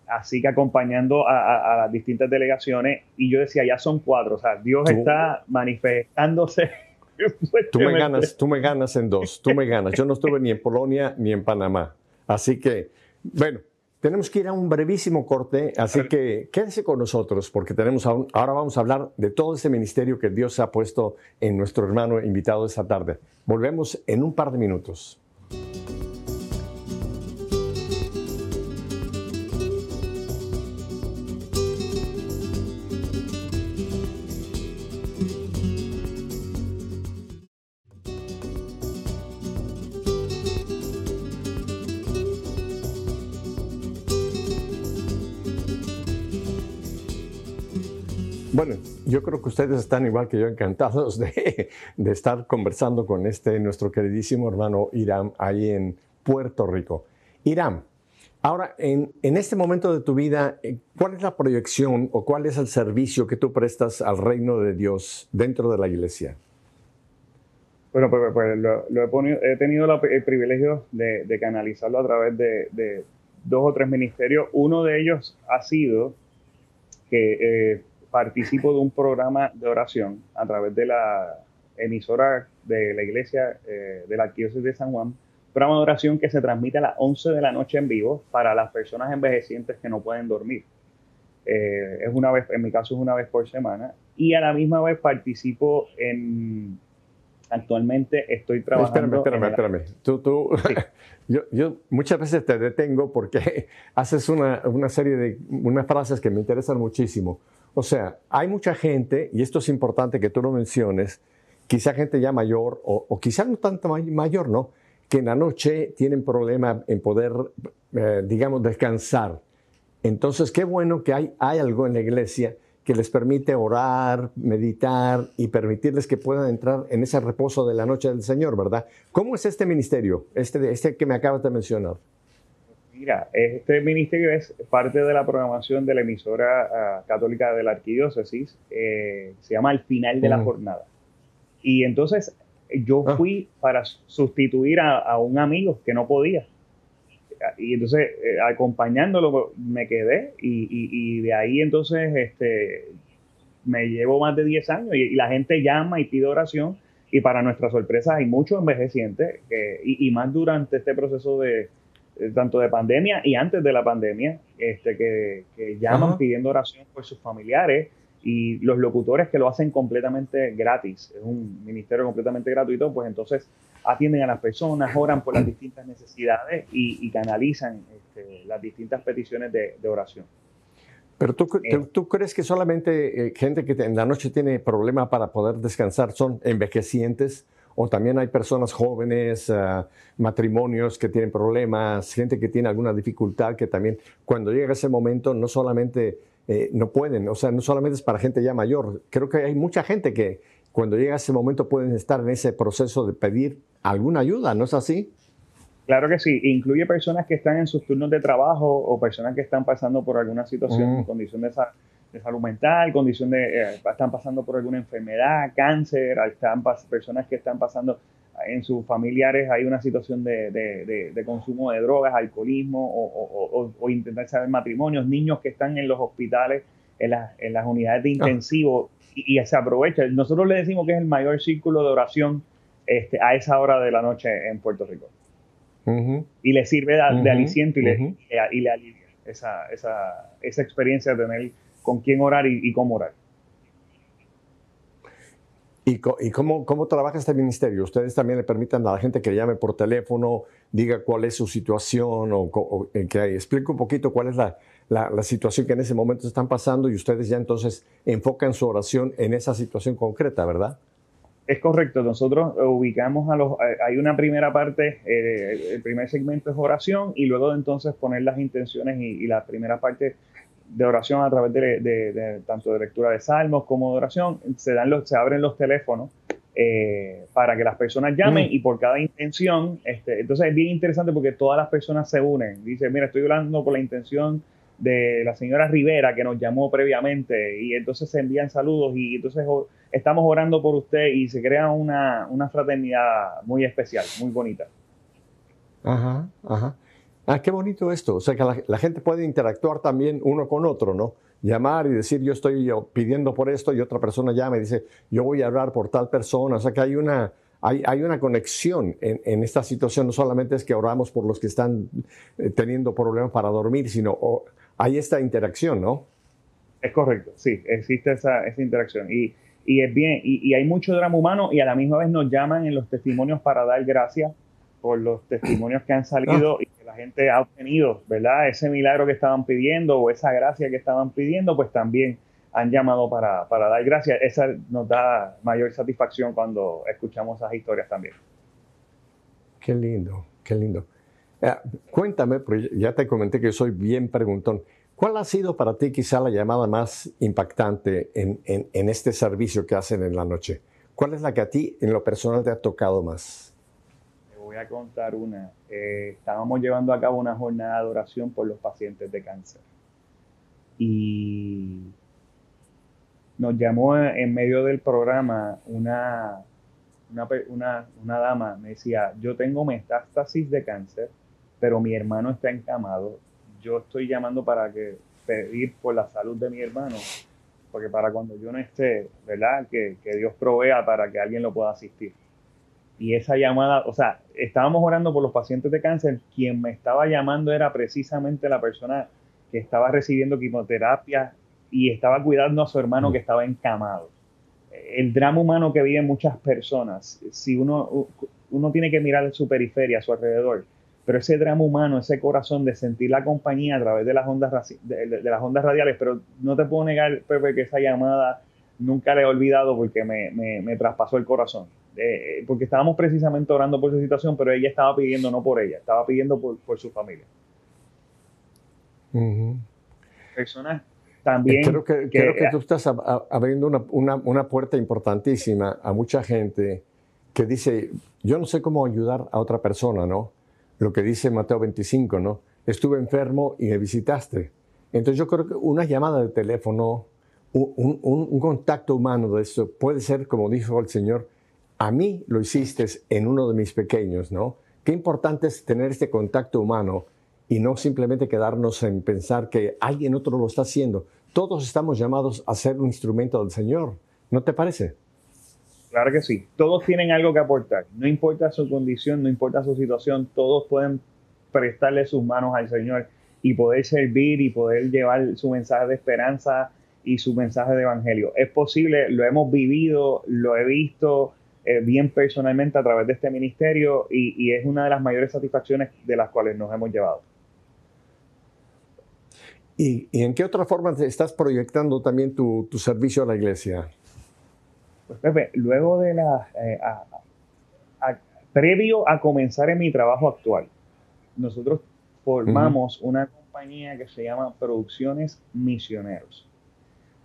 Así que acompañando a, las distintas delegaciones y yo decía ya son cuatro o sea Dios está manifestándose tú me ganas tú me ganas en dos tú me ganas. Yo no estuve ni en Polonia ni en Panamá. Así que bueno tenemos que ir a un brevísimo corte, así que quédese con nosotros porque tenemos ahora vamos a hablar de todo ese ministerio que Dios ha puesto en nuestro hermano invitado esta tarde. Volvemos en un par de minutos. Bueno, yo creo que ustedes están igual que yo encantados de, estar conversando con este nuestro queridísimo hermano Irán ahí en Puerto Rico. Irán, ahora en, este momento de tu vida, eh, ¿cuál es la proyección o cuál es el servicio que tú prestas al reino de Dios dentro de la iglesia? Bueno, pues, pues lo, he, tenido el privilegio de, canalizarlo a través de, dos o tres ministerios. Uno de ellos ha sido que eh, participo de un programa de oración a través de la emisora de la iglesia eh, de la Arquidiócesis de San Juan, programa de oración que se transmite a las 11 de la noche en vivo para las personas envejecientes que no pueden dormir. Eh, es una vez, en mi caso es una vez por semana, y a la misma vez participo en, actualmente estoy trabajando. Espérame, espérame, espérame. Tú, tú, yo, yo, muchas veces te detengo porque haces una, una, serie de unas frases que me interesan muchísimo. O sea, hay mucha gente, y esto es importante que tú lo menciones, quizá gente ya mayor, o, quizá no tanto mayor, ¿no? Que en la noche tienen problema en poder, eh, digamos, descansar. Entonces, qué bueno que hay, hay algo en la iglesia que les permite orar, meditar y permitirles que puedan entrar en ese reposo de la noche del Señor, ¿verdad? ¿Cómo es este ministerio, este, este que me acabas de mencionar? Mira, este ministerio es parte de la programación de la emisora ah, católica de la arquidiócesis, eh, se llama Al final de la jornada. Y entonces yo ah. fui para sustituir a, un amigo que no podía. Y entonces eh, acompañándolo me quedé y, de ahí entonces este, me llevo más de 10 años y, la gente llama y pide oración y para nuestra sorpresa hay muchos envejecientes y, más durante este proceso de tanto de pandemia y antes de la pandemia este, que, llaman pidiendo oración por sus familiares y los locutores que lo hacen completamente gratis, es un ministerio completamente gratuito, pues entonces atienden a las personas, oran por las distintas necesidades y, canalizan este, las distintas peticiones de, oración. Pero tú, eh. tú, crees que solamente eh, gente que en la noche tiene problemas para poder descansar son envejecientes o también hay personas jóvenes, ah, matrimonios que tienen problemas, gente que tiene alguna dificultad que también cuando llega ese momento no solamente eh, no pueden, o sea, no solamente es para gente ya mayor, creo que hay mucha gente que cuando llega ese momento pueden estar en ese proceso de pedir alguna ayuda, ¿no es así? Claro que sí, incluye personas que están en sus turnos de trabajo o personas que están pasando por alguna situación, mm. condición de, salud mental, condición de, eh, están pasando por alguna enfermedad, cáncer, están personas que están pasando en sus familiares hay una situación de, consumo de drogas, alcoholismo o, intentar saber matrimonios, niños que están en los hospitales, en, las unidades de ah. intensivo y, se aprovecha. Nosotros le decimos que es el mayor círculo de oración este, a esa hora de la noche en Puerto Rico. Y le sirve de, aliciento y, le, alivia esa, experiencia de tener con quién orar y cómo orar. ¿Y, cómo, cómo, trabaja este ministerio? ¿Ustedes también le permiten a la gente que llame por teléfono, diga cuál es su situación o, que explique un poquito cuál es la, la, situación que en ese momento están pasando y ustedes ya entonces enfocan su oración en esa situación concreta, ¿verdad? Es correcto, nosotros ubicamos a los, hay una primera parte, eh, el primer segmento es oración y luego de entonces poner las intenciones y, y la primera parte de oración a través de, tanto de lectura de salmos como de oración, se, dan los, se abren los teléfonos eh, para que las personas llamen mm. y por cada intención, este, entonces es bien interesante porque todas las personas se unen. Dice, mira, estoy hablando por la intención de la señora Rivera que nos llamó previamente y entonces se envían saludos y entonces estamos orando por usted y se crea una, una fraternidad muy especial, muy bonita. Ajá, ajá. Ah, qué bonito esto. O sea, que la, gente puede interactuar también uno con otro, ¿no? Llamar y decir, yo estoy pidiendo por esto y otra persona llama y dice, yo voy a hablar por tal persona. O sea, que hay una, hay, hay una conexión en, esta situación. No solamente es que oramos por los que están eh, teniendo problemas para dormir, sino hay esta interacción, ¿no? Es correcto, sí, existe esa, esa interacción. Y, y es bien, y, y hay mucho drama humano y a la misma vez nos llaman en los testimonios para dar gracias por los testimonios que han salido ah. y que la gente ha obtenido, ¿verdad? Ese milagro que estaban pidiendo o esa gracia que estaban pidiendo, pues también han llamado para, dar gracias. Esa nos da mayor satisfacción cuando escuchamos esas historias también. Qué lindo, qué lindo. Eh, cuéntame, porque ya te comenté que soy bien preguntón. ¿Cuál ha sido para ti quizá la llamada más impactante en, en este servicio que hacen en la noche? ¿Cuál es la que a ti en lo personal te ha tocado más? a contar una. Eh, estábamos llevando a cabo una jornada de oración por los pacientes de cáncer. Y nos llamó en medio del programa una, una, una, dama, me decía, yo tengo metástasis de cáncer, pero mi hermano está encamado. Yo estoy llamando para que pedir por la salud de mi hermano, porque para cuando yo no esté, ¿verdad? Que, que Dios provea para que alguien lo pueda asistir y esa llamada, o sea, estábamos orando por los pacientes de cáncer, quien me estaba llamando era precisamente la persona que estaba recibiendo quimioterapia y estaba cuidando a su hermano que estaba encamado. El drama humano que viven muchas personas, si uno, uno tiene que mirar su periferia, a su alrededor, pero ese drama humano, ese corazón de sentir la compañía a través de las ondas, de, las ondas radiales, pero no te puedo negar, Pepe, que esa llamada nunca la he olvidado porque me, me traspasó el corazón eh, porque estábamos precisamente orando por su situación, pero ella estaba pidiendo no por ella, estaba pidiendo por, su familia. Personas también... Creo que, creo que tú estás abriendo una, una, una puerta importantísima a mucha gente que dice, yo no sé cómo ayudar a otra persona, ¿no? Lo que dice Mateo 25, ¿no? Estuve enfermo y me visitaste. Entonces yo creo que una llamada de teléfono, un, un, contacto humano de eso puede ser, como dijo el Señor, a mí lo hiciste en uno de mis pequeños, ¿no? Qué importante es tener este contacto humano y no simplemente quedarnos en pensar que alguien otro lo está haciendo. Todos estamos llamados a ser un instrumento del Señor, ¿no te parece? Claro que sí. Todos tienen algo que aportar. No importa su condición, no importa su situación, todos pueden prestarle sus manos al Señor y poder servir y poder llevar su mensaje de esperanza y su mensaje de evangelio. Es posible, lo hemos vivido, lo he visto eh, bien personalmente a través de este ministerio y, es una de las mayores satisfacciones de las cuales nos hemos llevado. ¿Y, en qué otra forma estás proyectando también tu, servicio a la iglesia? Pues Pepe, luego de la... Eh, previo a comenzar en mi trabajo actual, nosotros formamos una compañía que se llama Producciones Misioneros.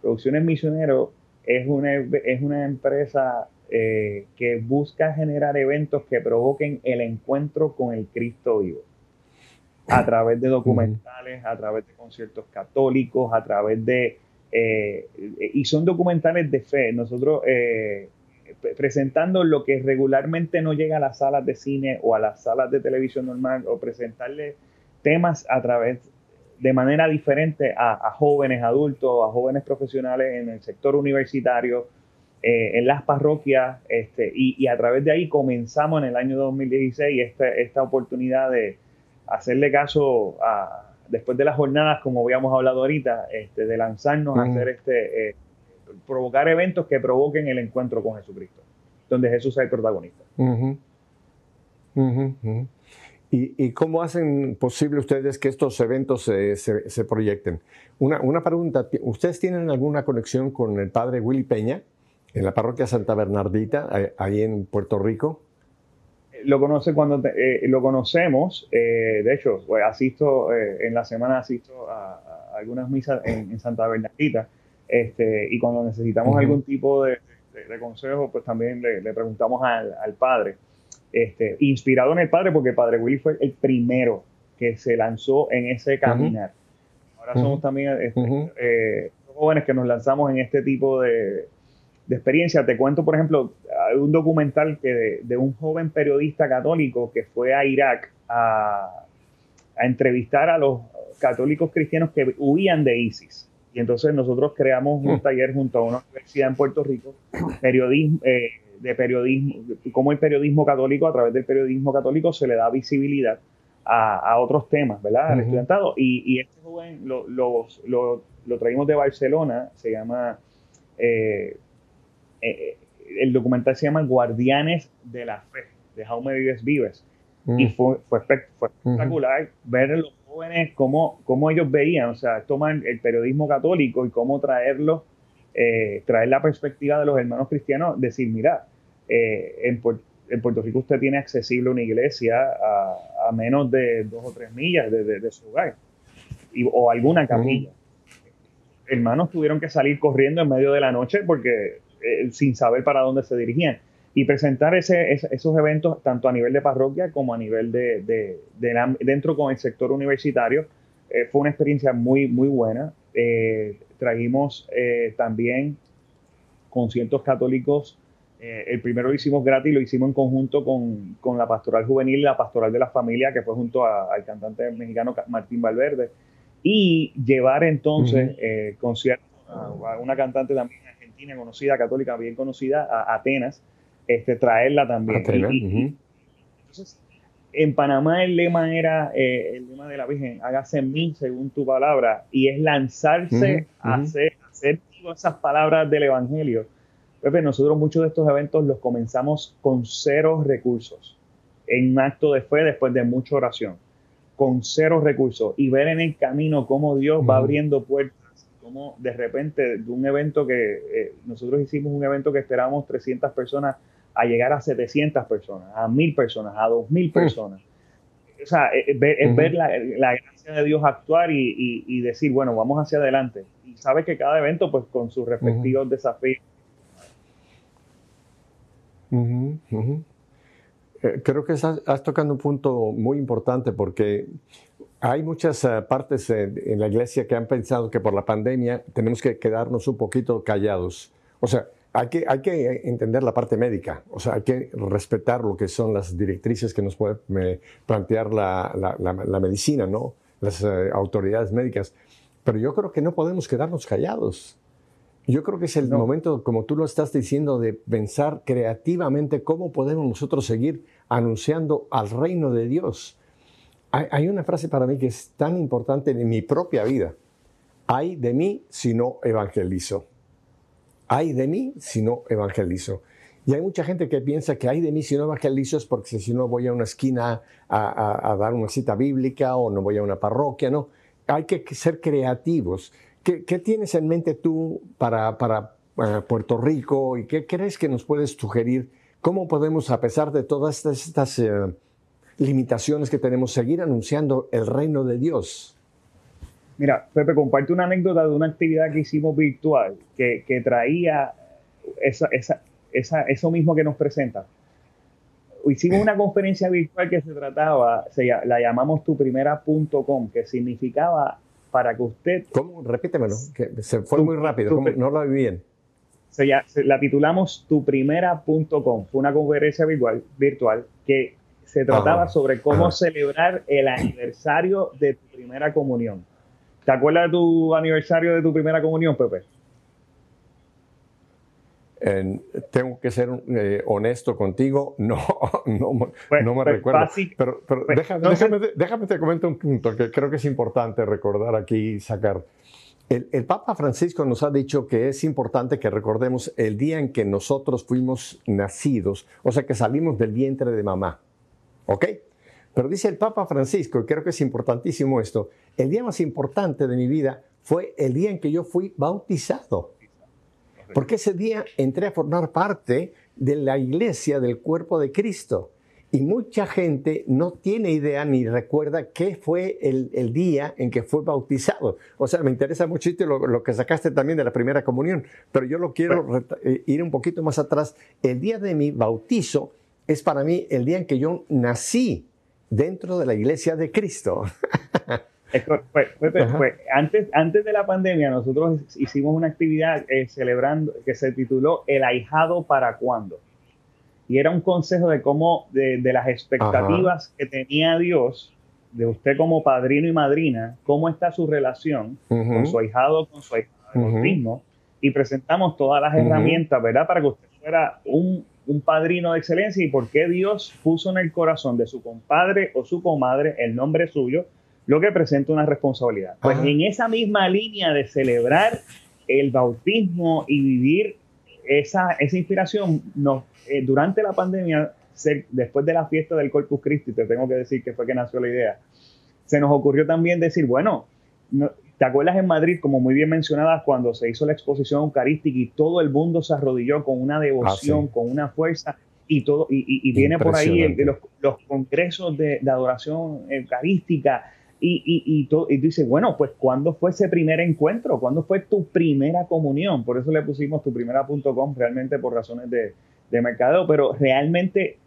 Producciones Misioneros es una, es una empresa eh, que busca generar eventos que provoquen el encuentro con el Cristo vivo. A través de documentales, a través de conciertos católicos, a través de... Eh, y son documentales de fe. Nosotros eh, presentando lo que regularmente no llega a las salas de cine o a las salas de televisión normal o presentarle temas a través de manera diferente a, jóvenes adultos, a jóvenes profesionales en el sector universitario, eh, en las parroquias, este, y, a través de ahí comenzamos en el año 2016 este, esta oportunidad de hacerle caso a, después de las jornadas, como habíamos hablado ahorita, este, de lanzarnos a hacer este, eh, provocar eventos que provoquen el encuentro con Jesucristo, donde Jesús es el protagonista. ¿Y, cómo hacen posible ustedes que estos eventos se, proyecten? Una, una, pregunta, ¿ustedes tienen alguna conexión con el padre Willy Peña en la parroquia Santa Bernardita, ahí en Puerto Rico? Lo, conoce cuando eh, lo conocemos, eh, de hecho, pues, asisto, eh, en la semana asisto a, algunas misas en Santa Bernardita este, y cuando necesitamos algún tipo de, consejo, pues también le, preguntamos al, padre. Este, inspirado en el padre, porque el padre Willy fue el primero que se lanzó en ese caminar. Ahora somos también este, eh, jóvenes que nos lanzamos en este tipo de, experiencia. Te cuento, por ejemplo, hay un documental que de, un joven periodista católico que fue a Irak a, a entrevistar a los católicos cristianos que huían de ISIS. Y entonces nosotros creamos un mm. taller junto a una universidad en Puerto Rico, periodismo, eh, de periodismo, cómo el periodismo católico, a través del periodismo católico, se le da visibilidad a, otros temas, ¿verdad? Al estudiantado. Y, este joven lo, lo, traímos de Barcelona, se llama, eh, eh, el documental se llama Guardianes de la Fe, de Jaume Vives Vives. Y mm. fue, fue, espectacular ver los jóvenes cómo, cómo ellos veían, o sea, toman el periodismo católico y cómo traerlo, eh, traer la perspectiva de los hermanos cristianos, decir, mira, eh, en, Puerto Rico usted tiene accesible una iglesia a, menos de dos o tres millas de, su hogar, o alguna capilla. Hermanos tuvieron que salir corriendo en medio de la noche porque eh, sin saber para dónde se dirigían. Y presentar ese, esos eventos tanto a nivel de parroquia como a nivel de, de, dentro con el sector universitario eh, fue una experiencia muy muy buena. Eh, trajimos eh, también conciertos católicos. El primero lo hicimos gratis lo hicimos en conjunto con, con, la pastoral juvenil y la pastoral de la familia que fue junto al cantante mexicano Martín Valverde. Y llevar entonces conciertos a una cantante también conocida católica bien conocida a Atenas este, traerla también. entonces, en Panamá el lema era, eh, el lema de la Virgen, hágase en mí según tu palabra, y es lanzarse a hacer, hacer esas palabras del Evangelio. Pepe, nosotros muchos de estos eventos los comenzamos con cero recursos, en un acto de fe después de mucha oración, con cero recursos, y ver en el camino cómo Dios va abriendo puertas como de repente de un evento que eh, nosotros hicimos un evento que esperábamos 300 personas a llegar a 700 personas, a 1000 personas, a 2000 personas. O sea, es ver, la, gracia de Dios actuar y, decir, bueno, vamos hacia adelante. sabes que cada evento, pues con sus respectivos desafíos. Eh, creo que estás, tocando un punto muy importante porque hay muchas eh, partes en, la iglesia que han pensado que por la pandemia tenemos que quedarnos un poquito callados. O sea, hay que, hay que entender la parte médica, o sea, hay que respetar lo que son las directrices que nos puede plantear la, la, medicina, ¿no? Las eh, autoridades médicas. Pero yo creo que no podemos quedarnos callados. Yo creo que es el momento, como tú lo estás diciendo, de pensar creativamente cómo podemos nosotros seguir anunciando al reino de Dios. Hay, una frase para mí que es tan importante en mi propia vida. Hay de mí si no evangelizo. Hay de mí si no evangelizo. Y hay mucha gente que piensa que hay de mí si no evangelizo es porque si no voy a una esquina a, dar una cita bíblica o no voy a una parroquia, no. Hay que ser creativos ¿Qué, tienes en mente tú para, para, Puerto Rico y qué crees que nos puedes sugerir? ¿Cómo podemos, a pesar de todas estas, eh, limitaciones que tenemos, seguir anunciando el reino de Dios? Mira, Pepe, comparte una anécdota de una actividad que hicimos virtual que, que traía esa, esa, esa, eso mismo que nos presenta. Hicimos una conferencia virtual que se trataba, se, la llamamos tuprimera.com, que significaba para que usted... ¿Cómo? Repítemelo, que se fue muy rápido, no lo vi bien. Se, la titulamos tuprimera.com, fue una conferencia virtual, virtual que se trataba sobre cómo celebrar el aniversario de tu primera comunión. ¿Te acuerdas de tu aniversario de tu primera comunión, Pepe? tengo que ser eh, honesto contigo, no, no, no me recuerdo. pero, pero déjame, déjame, te comento un punto que creo que es importante recordar aquí y sacar. El, el, Papa Francisco nos ha dicho que es importante que recordemos el día en que nosotros fuimos nacidos, o sea, que salimos del vientre de mamá. ¿Ok? Pero dice el Papa Francisco, y creo que es importantísimo esto, el día más importante de mi vida fue el día en que yo fui bautizado. Porque ese día entré a formar parte de la iglesia del cuerpo de Cristo. Y mucha gente no tiene idea ni recuerda qué fue el, día en que fue bautizado. O sea, me interesa mucho lo, lo, que sacaste también de la primera comunión, pero yo lo quiero eh, ir un poquito más atrás. El día de mi bautizo es para mí el día en que yo nací dentro de la iglesia de Cristo. antes, antes de la pandemia, nosotros hicimos una actividad eh, celebrando que se tituló El ahijado para cuándo. Y era un consejo de cómo, de, las expectativas que tenía Dios, de usted como padrino y madrina, cómo está su relación con su ahijado, con su ahijado mismo. Y presentamos todas las herramientas, ¿verdad? Para que usted fuera un, un padrino de excelencia y por qué Dios puso en el corazón de su compadre o su comadre el nombre suyo lo que presenta una responsabilidad. Pues en esa misma línea de celebrar el bautismo y vivir esa, esa inspiración, nos, eh, durante la pandemia, después de la fiesta del Corpus Christi, te tengo que decir que fue que nació la idea, se nos ocurrió también decir, bueno, ¿te acuerdas en Madrid, como muy bien mencionadas, cuando se hizo la exposición eucarística y todo el mundo se arrodilló con una devoción, ah, con una fuerza? Y, todo, y, viene por ahí los, los, congresos de, de adoración eucarística, y, y, y, tú, y, dices, bueno, pues ¿cuándo fue ese primer encuentro? ¿Cuándo fue tu primera comunión? Por eso le pusimos tu primera.com realmente por razones de, de mercadeo, pero realmente,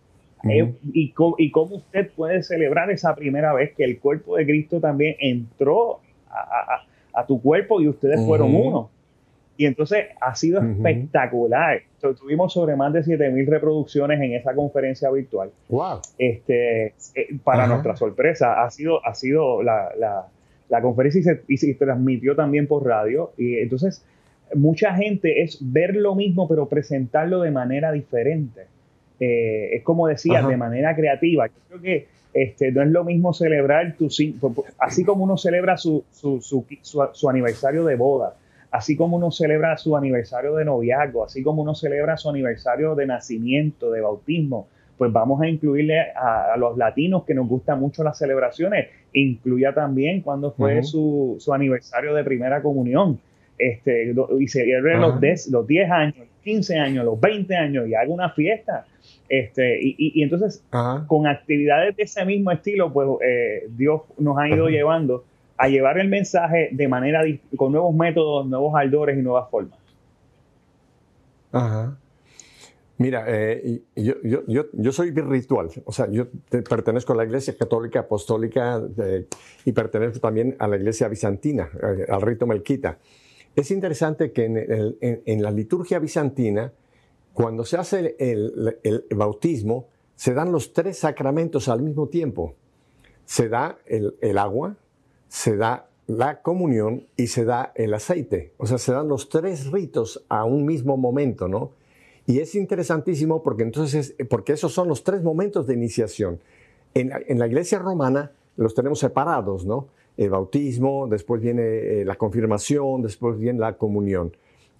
eh, y, y, cómo usted puede celebrar esa primera vez que el cuerpo de Cristo también entró a, a, tu cuerpo y ustedes fueron uno. Y entonces ha sido espectacular. tuvimos sobre más de 7000 reproducciones en esa conferencia virtual. Wow. Este, eh, para nuestra sorpresa, ha sido, ha sido la, la, la conferencia y se, transmitió también por radio. Y entonces, mucha gente es ver lo mismo, pero presentarlo de manera diferente. Eh, es como decía, de manera creativa. Yo creo que este, no es lo mismo celebrar tu, así como uno celebra su, su, su, su aniversario de boda así como uno celebra su aniversario de noviazgo, así como uno celebra su aniversario de nacimiento, de bautismo, pues vamos a incluirle a, los latinos que nos gustan mucho las celebraciones, incluya también cuando fue su, aniversario de primera comunión. Este, y se los, 10, los 10 años, los 15 años, los 20 años y haga una fiesta. Este, y, entonces, con actividades de ese mismo estilo, pues eh, Dios nos ha ido llevando a llevar el mensaje de manera con nuevos métodos, nuevos aldores y nuevas formas. Ajá. Mira, eh, yo, yo, yo, yo, soy virtual, o sea, yo pertenezco a la Iglesia Católica Apostólica eh, y pertenezco también a la Iglesia Bizantina, eh, al rito melquita. Es interesante que en, en, la liturgia bizantina, cuando se hace el, bautismo, se dan los tres sacramentos al mismo tiempo. Se da el agua, se da la comunión y se da el aceite. O sea, se dan los tres ritos a un mismo momento, ¿no? Y es interesantísimo porque entonces, porque esos son los tres momentos de iniciación. En, la iglesia romana los tenemos separados, ¿no? El bautismo, después viene eh, la confirmación, después viene la comunión.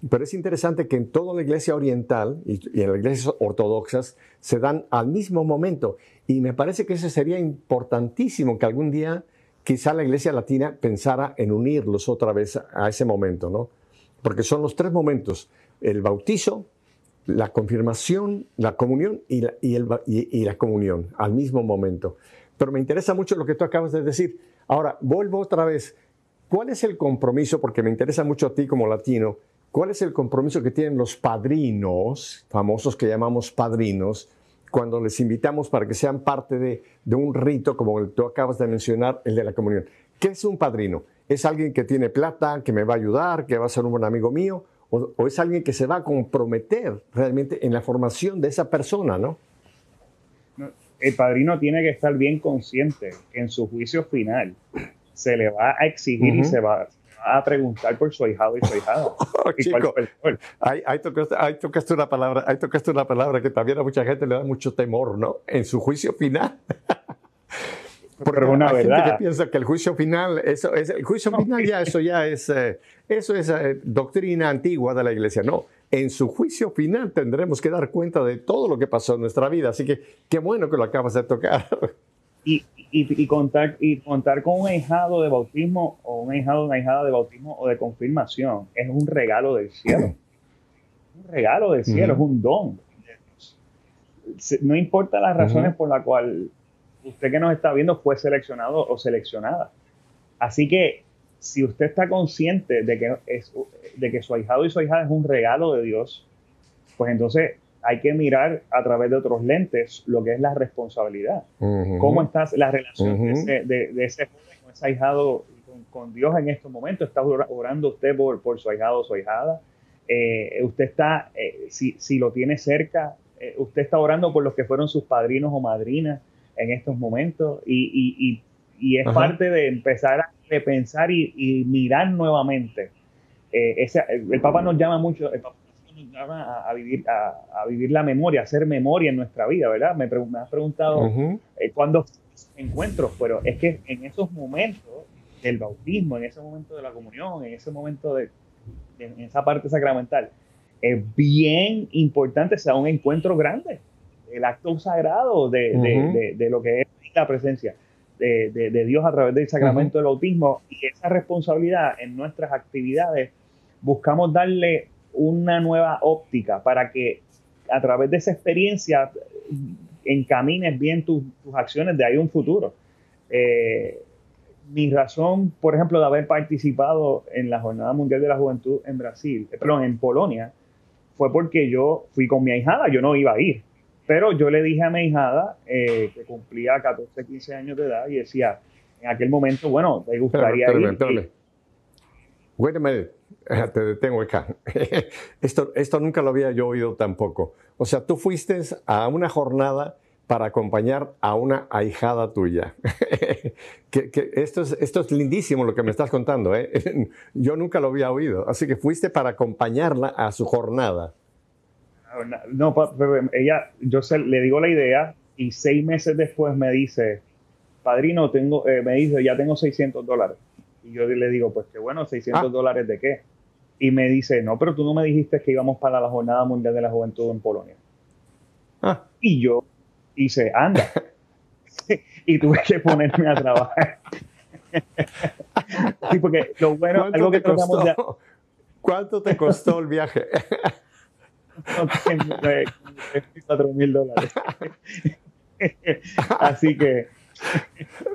Pero es interesante que en toda la iglesia oriental y, en las iglesias ortodoxas se dan al mismo momento. Y me parece que eso sería importantísimo que algún día quizá la iglesia latina pensara en unirlos otra vez a ese momento, ¿no? Porque son los tres momentos, el bautizo, la confirmación, la comunión y la, comunión al mismo momento. Pero me interesa mucho lo que tú acabas de decir. Ahora, vuelvo otra vez. ¿Cuál es el compromiso? Porque me interesa mucho a ti como latino. ¿Cuál es el compromiso que tienen los padrinos, famosos que llamamos padrinos, cuando les invitamos para que sean parte de, de un rito como el que tú acabas de mencionar, el de la comunión? ¿Qué es un padrino? ¿Es alguien que tiene plata, que me va a ayudar, que va a ser un buen amigo mío? o, es alguien que se va a comprometer realmente en la formación de esa persona, ¿no? El padrino tiene que estar bien consciente que en su juicio final se le va a exigir y se va, a preguntar por su ahijado y su ahijada. Oh, chico, ahí, ahí, tocaste, una palabra, ahí tocaste una palabra que también a mucha gente le da mucho temor, ¿no? En su juicio final. Porque Pero una hay verdad. gente que piensa que el juicio final, eso es, el juicio final ya, eso ya es, eh, eso es eh, doctrina antigua de la iglesia. No, en su juicio final tendremos que dar cuenta de todo lo que pasó en nuestra vida. Así que qué bueno que lo acabas de tocar. Y, y, y contar, y contar con un ahijado de bautismo o un ahijado, una hijada de bautismo o de confirmación es un regalo del cielo. un regalo del cielo, es un don. No importa las razones por las cuales usted que nos está viendo fue seleccionado o seleccionada. Así que si usted está consciente de que, es, de que su ahijado y su ahijada es un regalo de Dios, pues entonces hay que mirar a través de otros lentes lo que es la responsabilidad. ¿Cómo está la relación de, ese, joven con ese ahijado con, Dios en estos momentos? ¿Está orando usted por, por su ahijado o su ahijada? Eh, usted está, eh, si, si, lo tiene cerca, eh, usted está orando por los que fueron sus padrinos o madrinas en estos momentos y, y, es parte de empezar a pensar y, mirar nuevamente. Eh, ese, el Papa nos llama mucho, el Papa llama a, vivir, a, vivir la memoria, a hacer memoria en nuestra vida, ¿verdad? Me, me has preguntado eh, cuándo encuentros, pero es que en esos momentos del bautismo, en ese momento de la comunión, en ese momento de, en esa parte sacramental, es bien importante sea un encuentro grande el acto sagrado de, de, lo que es la presencia de, Dios a través del sacramento del autismo y esa responsabilidad en nuestras actividades buscamos darle una nueva óptica para que a través de esa experiencia encamines bien tus, acciones de ahí un futuro. Eh, mi razón, por ejemplo, de haber participado en la Jornada Mundial de la Juventud en Brasil, eh, perdón, en Polonia, fue porque yo fui con mi ahijada, yo no iba a ir. Pero yo le dije a mi hijada, eh, que cumplía 14, 15 años de edad, y decía, en aquel momento, bueno, te gustaría ir. Wait a minute, te detengo acá. esto, esto nunca lo había yo oído tampoco. O sea, tú fuiste a una jornada para acompañar a una ahijada tuya. que, esto, es, esto es lindísimo lo que me estás contando. ¿eh? yo nunca lo había oído. Así que fuiste para acompañarla a su jornada. No, ella, yo le digo la idea y seis meses después me dice, padrino, tengo, eh, me dice, ya tengo 600 dólares. Y yo le digo, pues qué bueno, 600 ah. dólares de qué. Y me dice, no, pero tú no me dijiste que íbamos para la Jornada Mundial de la Juventud en Polonia. Ah. Y yo hice, anda. y tuve que ponerme a trabajar. sí, porque lo bueno, algo que tratamos de... ¿Cuánto te costó el viaje? 4 mil dólares. Así que.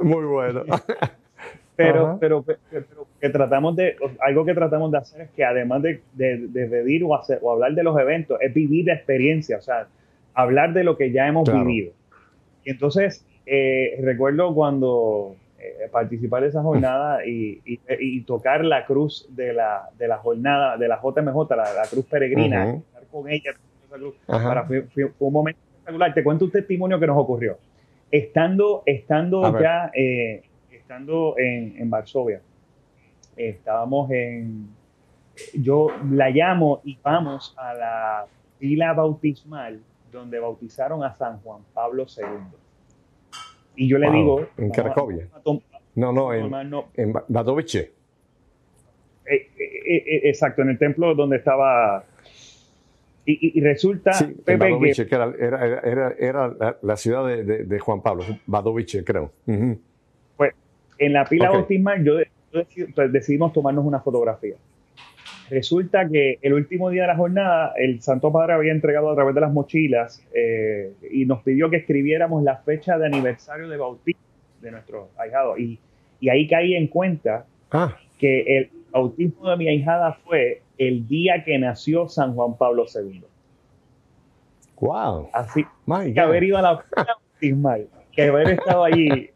Muy bueno. Pero, pero, que tratamos de, algo que tratamos de hacer es que además de, de, pedir o, hacer, o hablar de los eventos, es vivir la experiencia, o sea, hablar de lo que ya hemos vivido. Y entonces, eh, recuerdo cuando eh, participar de esa jornada y, y, tocar la cruz de la, de la jornada, de la JMJ, la, cruz peregrina, estar con ella, para, fue, un momento espectacular. Te cuento un testimonio que nos ocurrió. Estando, estando ya, eh, estando en, en Varsovia, estábamos en, yo la llamo y vamos a la pila bautismal donde bautizaron a San Juan Pablo II. Y yo le digo... En Cracovia. No, no, en, en Badovice. Eh, eh, eh, exacto, en el templo donde estaba... Y, resulta... Sí, Badovice, que, era, era, era, la, ciudad de, de, Juan Pablo, Badovice, creo. Pues en la pila bautismal yo, pues, decidimos tomarnos una fotografía. Resulta que el último día de la jornada, el Santo Padre había entregado a través de las mochilas eh, y nos pidió que escribiéramos la fecha de aniversario de bautismo de nuestro ahijado. Y, y ahí caí en cuenta ah. que el bautismo de mi ahijada fue el día que nació San Juan Pablo II. ¡Wow! Así que haber ido a la bautismal, que haber estado allí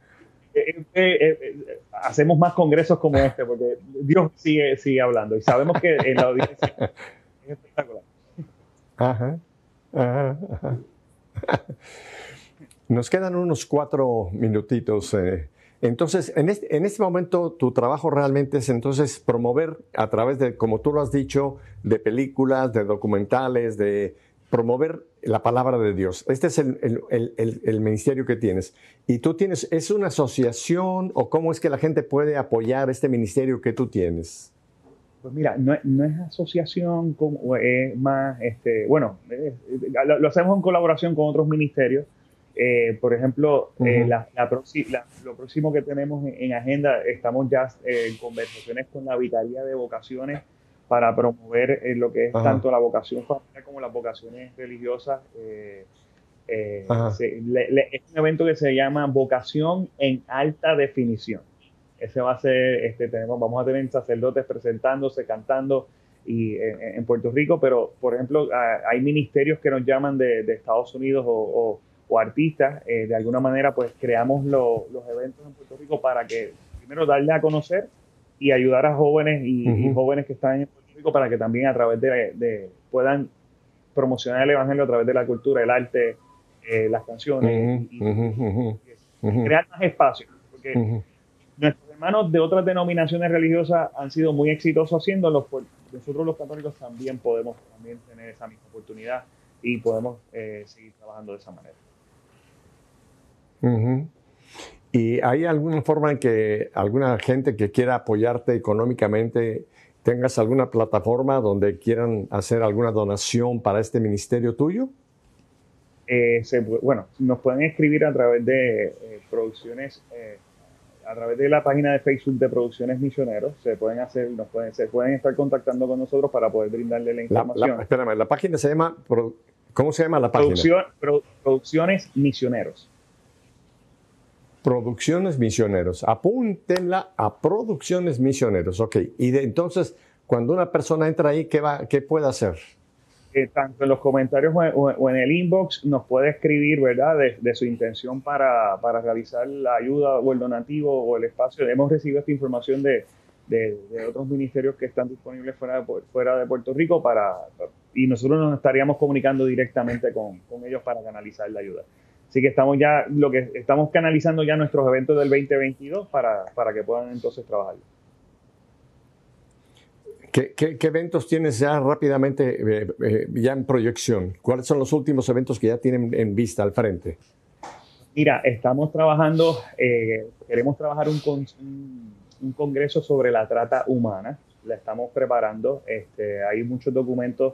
eh, eh, eh, hacemos más congresos como este, porque Dios sigue, sigue hablando y sabemos que en la audiencia es espectacular. Ajá, Nos quedan unos cuatro minutitos. Entonces, en este, en este momento tu trabajo realmente es entonces promover a través de, como tú lo has dicho, de películas, de documentales, de promover la palabra de Dios. Este es el, ministerio que tienes. Y tú tienes, ¿es una asociación o cómo es que la gente puede apoyar este ministerio que tú tienes? Pues mira, no, es asociación, como, es más, este, bueno, lo, hacemos en colaboración con otros ministerios. Eh, por ejemplo, eh, lo próximo que tenemos en, agenda, estamos ya en conversaciones con la Vicaría de Vocaciones para promover eh, lo que es tanto la vocación familiar como las vocaciones religiosas. Eh, eh, es un evento que se llama Vocación en Alta Definición. Ese va a ser, este, tenemos, vamos a tener sacerdotes presentándose, cantando y, en Puerto Rico, pero por ejemplo hay ministerios que nos llaman de, Estados Unidos o, artistas, de alguna manera pues creamos los eventos en Puerto Rico para que primero darle a conocer y ayudar a jóvenes y, jóvenes que están en Puerto Rico para que también a través de, puedan promocionar el evangelio a través de la cultura, el arte, eh, las canciones y, crear más espacios. Porque nuestros hermanos de otras denominaciones religiosas han sido muy exitosos haciéndolo. Pues nosotros los católicos también podemos también tener esa misma oportunidad y podemos eh, seguir trabajando de esa manera. ¿Y hay alguna forma en que alguna gente que quiera apoyarte económicamente tengas alguna plataforma donde quieran hacer alguna donación para este ministerio tuyo? Eh, bueno, nos pueden escribir a través de eh, producciones, eh, a través de la página de Facebook de Producciones Misioneros. Se pueden hacer, nos pueden, se pueden estar contactando con nosotros para poder brindarle la información. La, espérame, la página se llama, ¿cómo se llama la página? producciones Misioneros. Producciones Misioneros. Apúntenla a Producciones Misioneros. Ok. Y de, entonces, cuando una persona entra ahí, ¿qué, va, qué puede hacer? Eh, tanto en los comentarios o, en el inbox nos puede escribir, ¿verdad?, de, su intención para, para, realizar la ayuda o el donativo o el espacio. Hemos recibido esta información de, de, otros ministerios que están disponibles fuera de, fuera de Puerto Rico para, y nosotros nos estaríamos comunicando directamente con, con ellos para canalizar la ayuda. Así que estamos ya, lo que estamos canalizando ya nuestros eventos del 2022 para, para que puedan entonces trabajar. ¿Qué, qué, eventos tienes ya rápidamente, eh, eh, ya en proyección? ¿Cuáles son los últimos eventos que ya tienen en vista al frente? Mira, estamos trabajando, eh, queremos trabajar un, un, congreso sobre la trata humana. La estamos preparando. Este, hay muchos documentos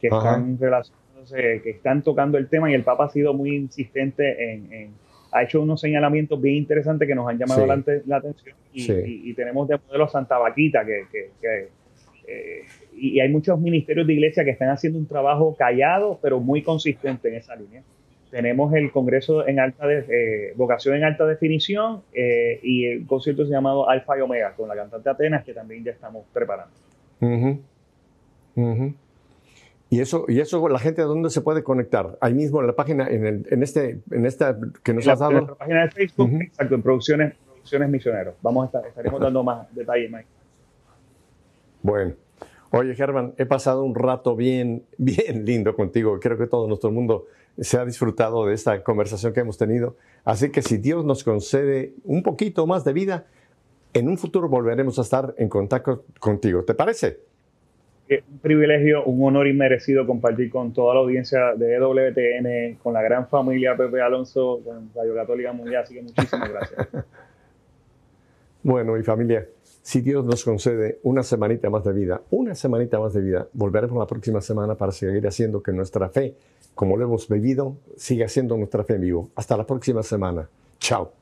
que están relacionados que están tocando el tema y el Papa ha sido muy insistente en, ha hecho unos señalamientos bien interesantes que nos han llamado la, atención y, tenemos de modelo Santa Vaquita que, eh, y hay muchos ministerios de iglesia que están haciendo un trabajo callado pero muy consistente en esa línea. tenemos el Congreso en alta de, eh, vocación en alta definición eh, y el concierto llamado Alfa y Omega con la cantante Atenas que también ya estamos preparando. Y eso, y eso la gente dónde se puede conectar? Ahí mismo en la página, en, el, en este, en esta que nos has dado. En nuestra página de Facebook, exacto, en producciones, producciones Misioneros. Vamos a estar, estaremos dando más detalles, Mike. Bueno. Oye, Germán, he pasado un rato bien, bien lindo contigo. Creo que todo nuestro mundo se ha disfrutado de esta conversación que hemos tenido. Así que si Dios nos concede un poquito más de vida, en un futuro volveremos a estar en contacto contigo. ¿Te parece? Un privilegio, un honor inmerecido compartir con toda la audiencia de EWTN, con la gran familia Pepe Alonso, con Radio Católica Mundial. Así que muchísimas gracias. bueno, mi familia si Dios nos concede una semanita más de vida, una semanita más de vida, volveremos la próxima semana para seguir haciendo que nuestra fe, como lo hemos vivido, siga siendo nuestra fe en vivo. Hasta la próxima semana. Chao.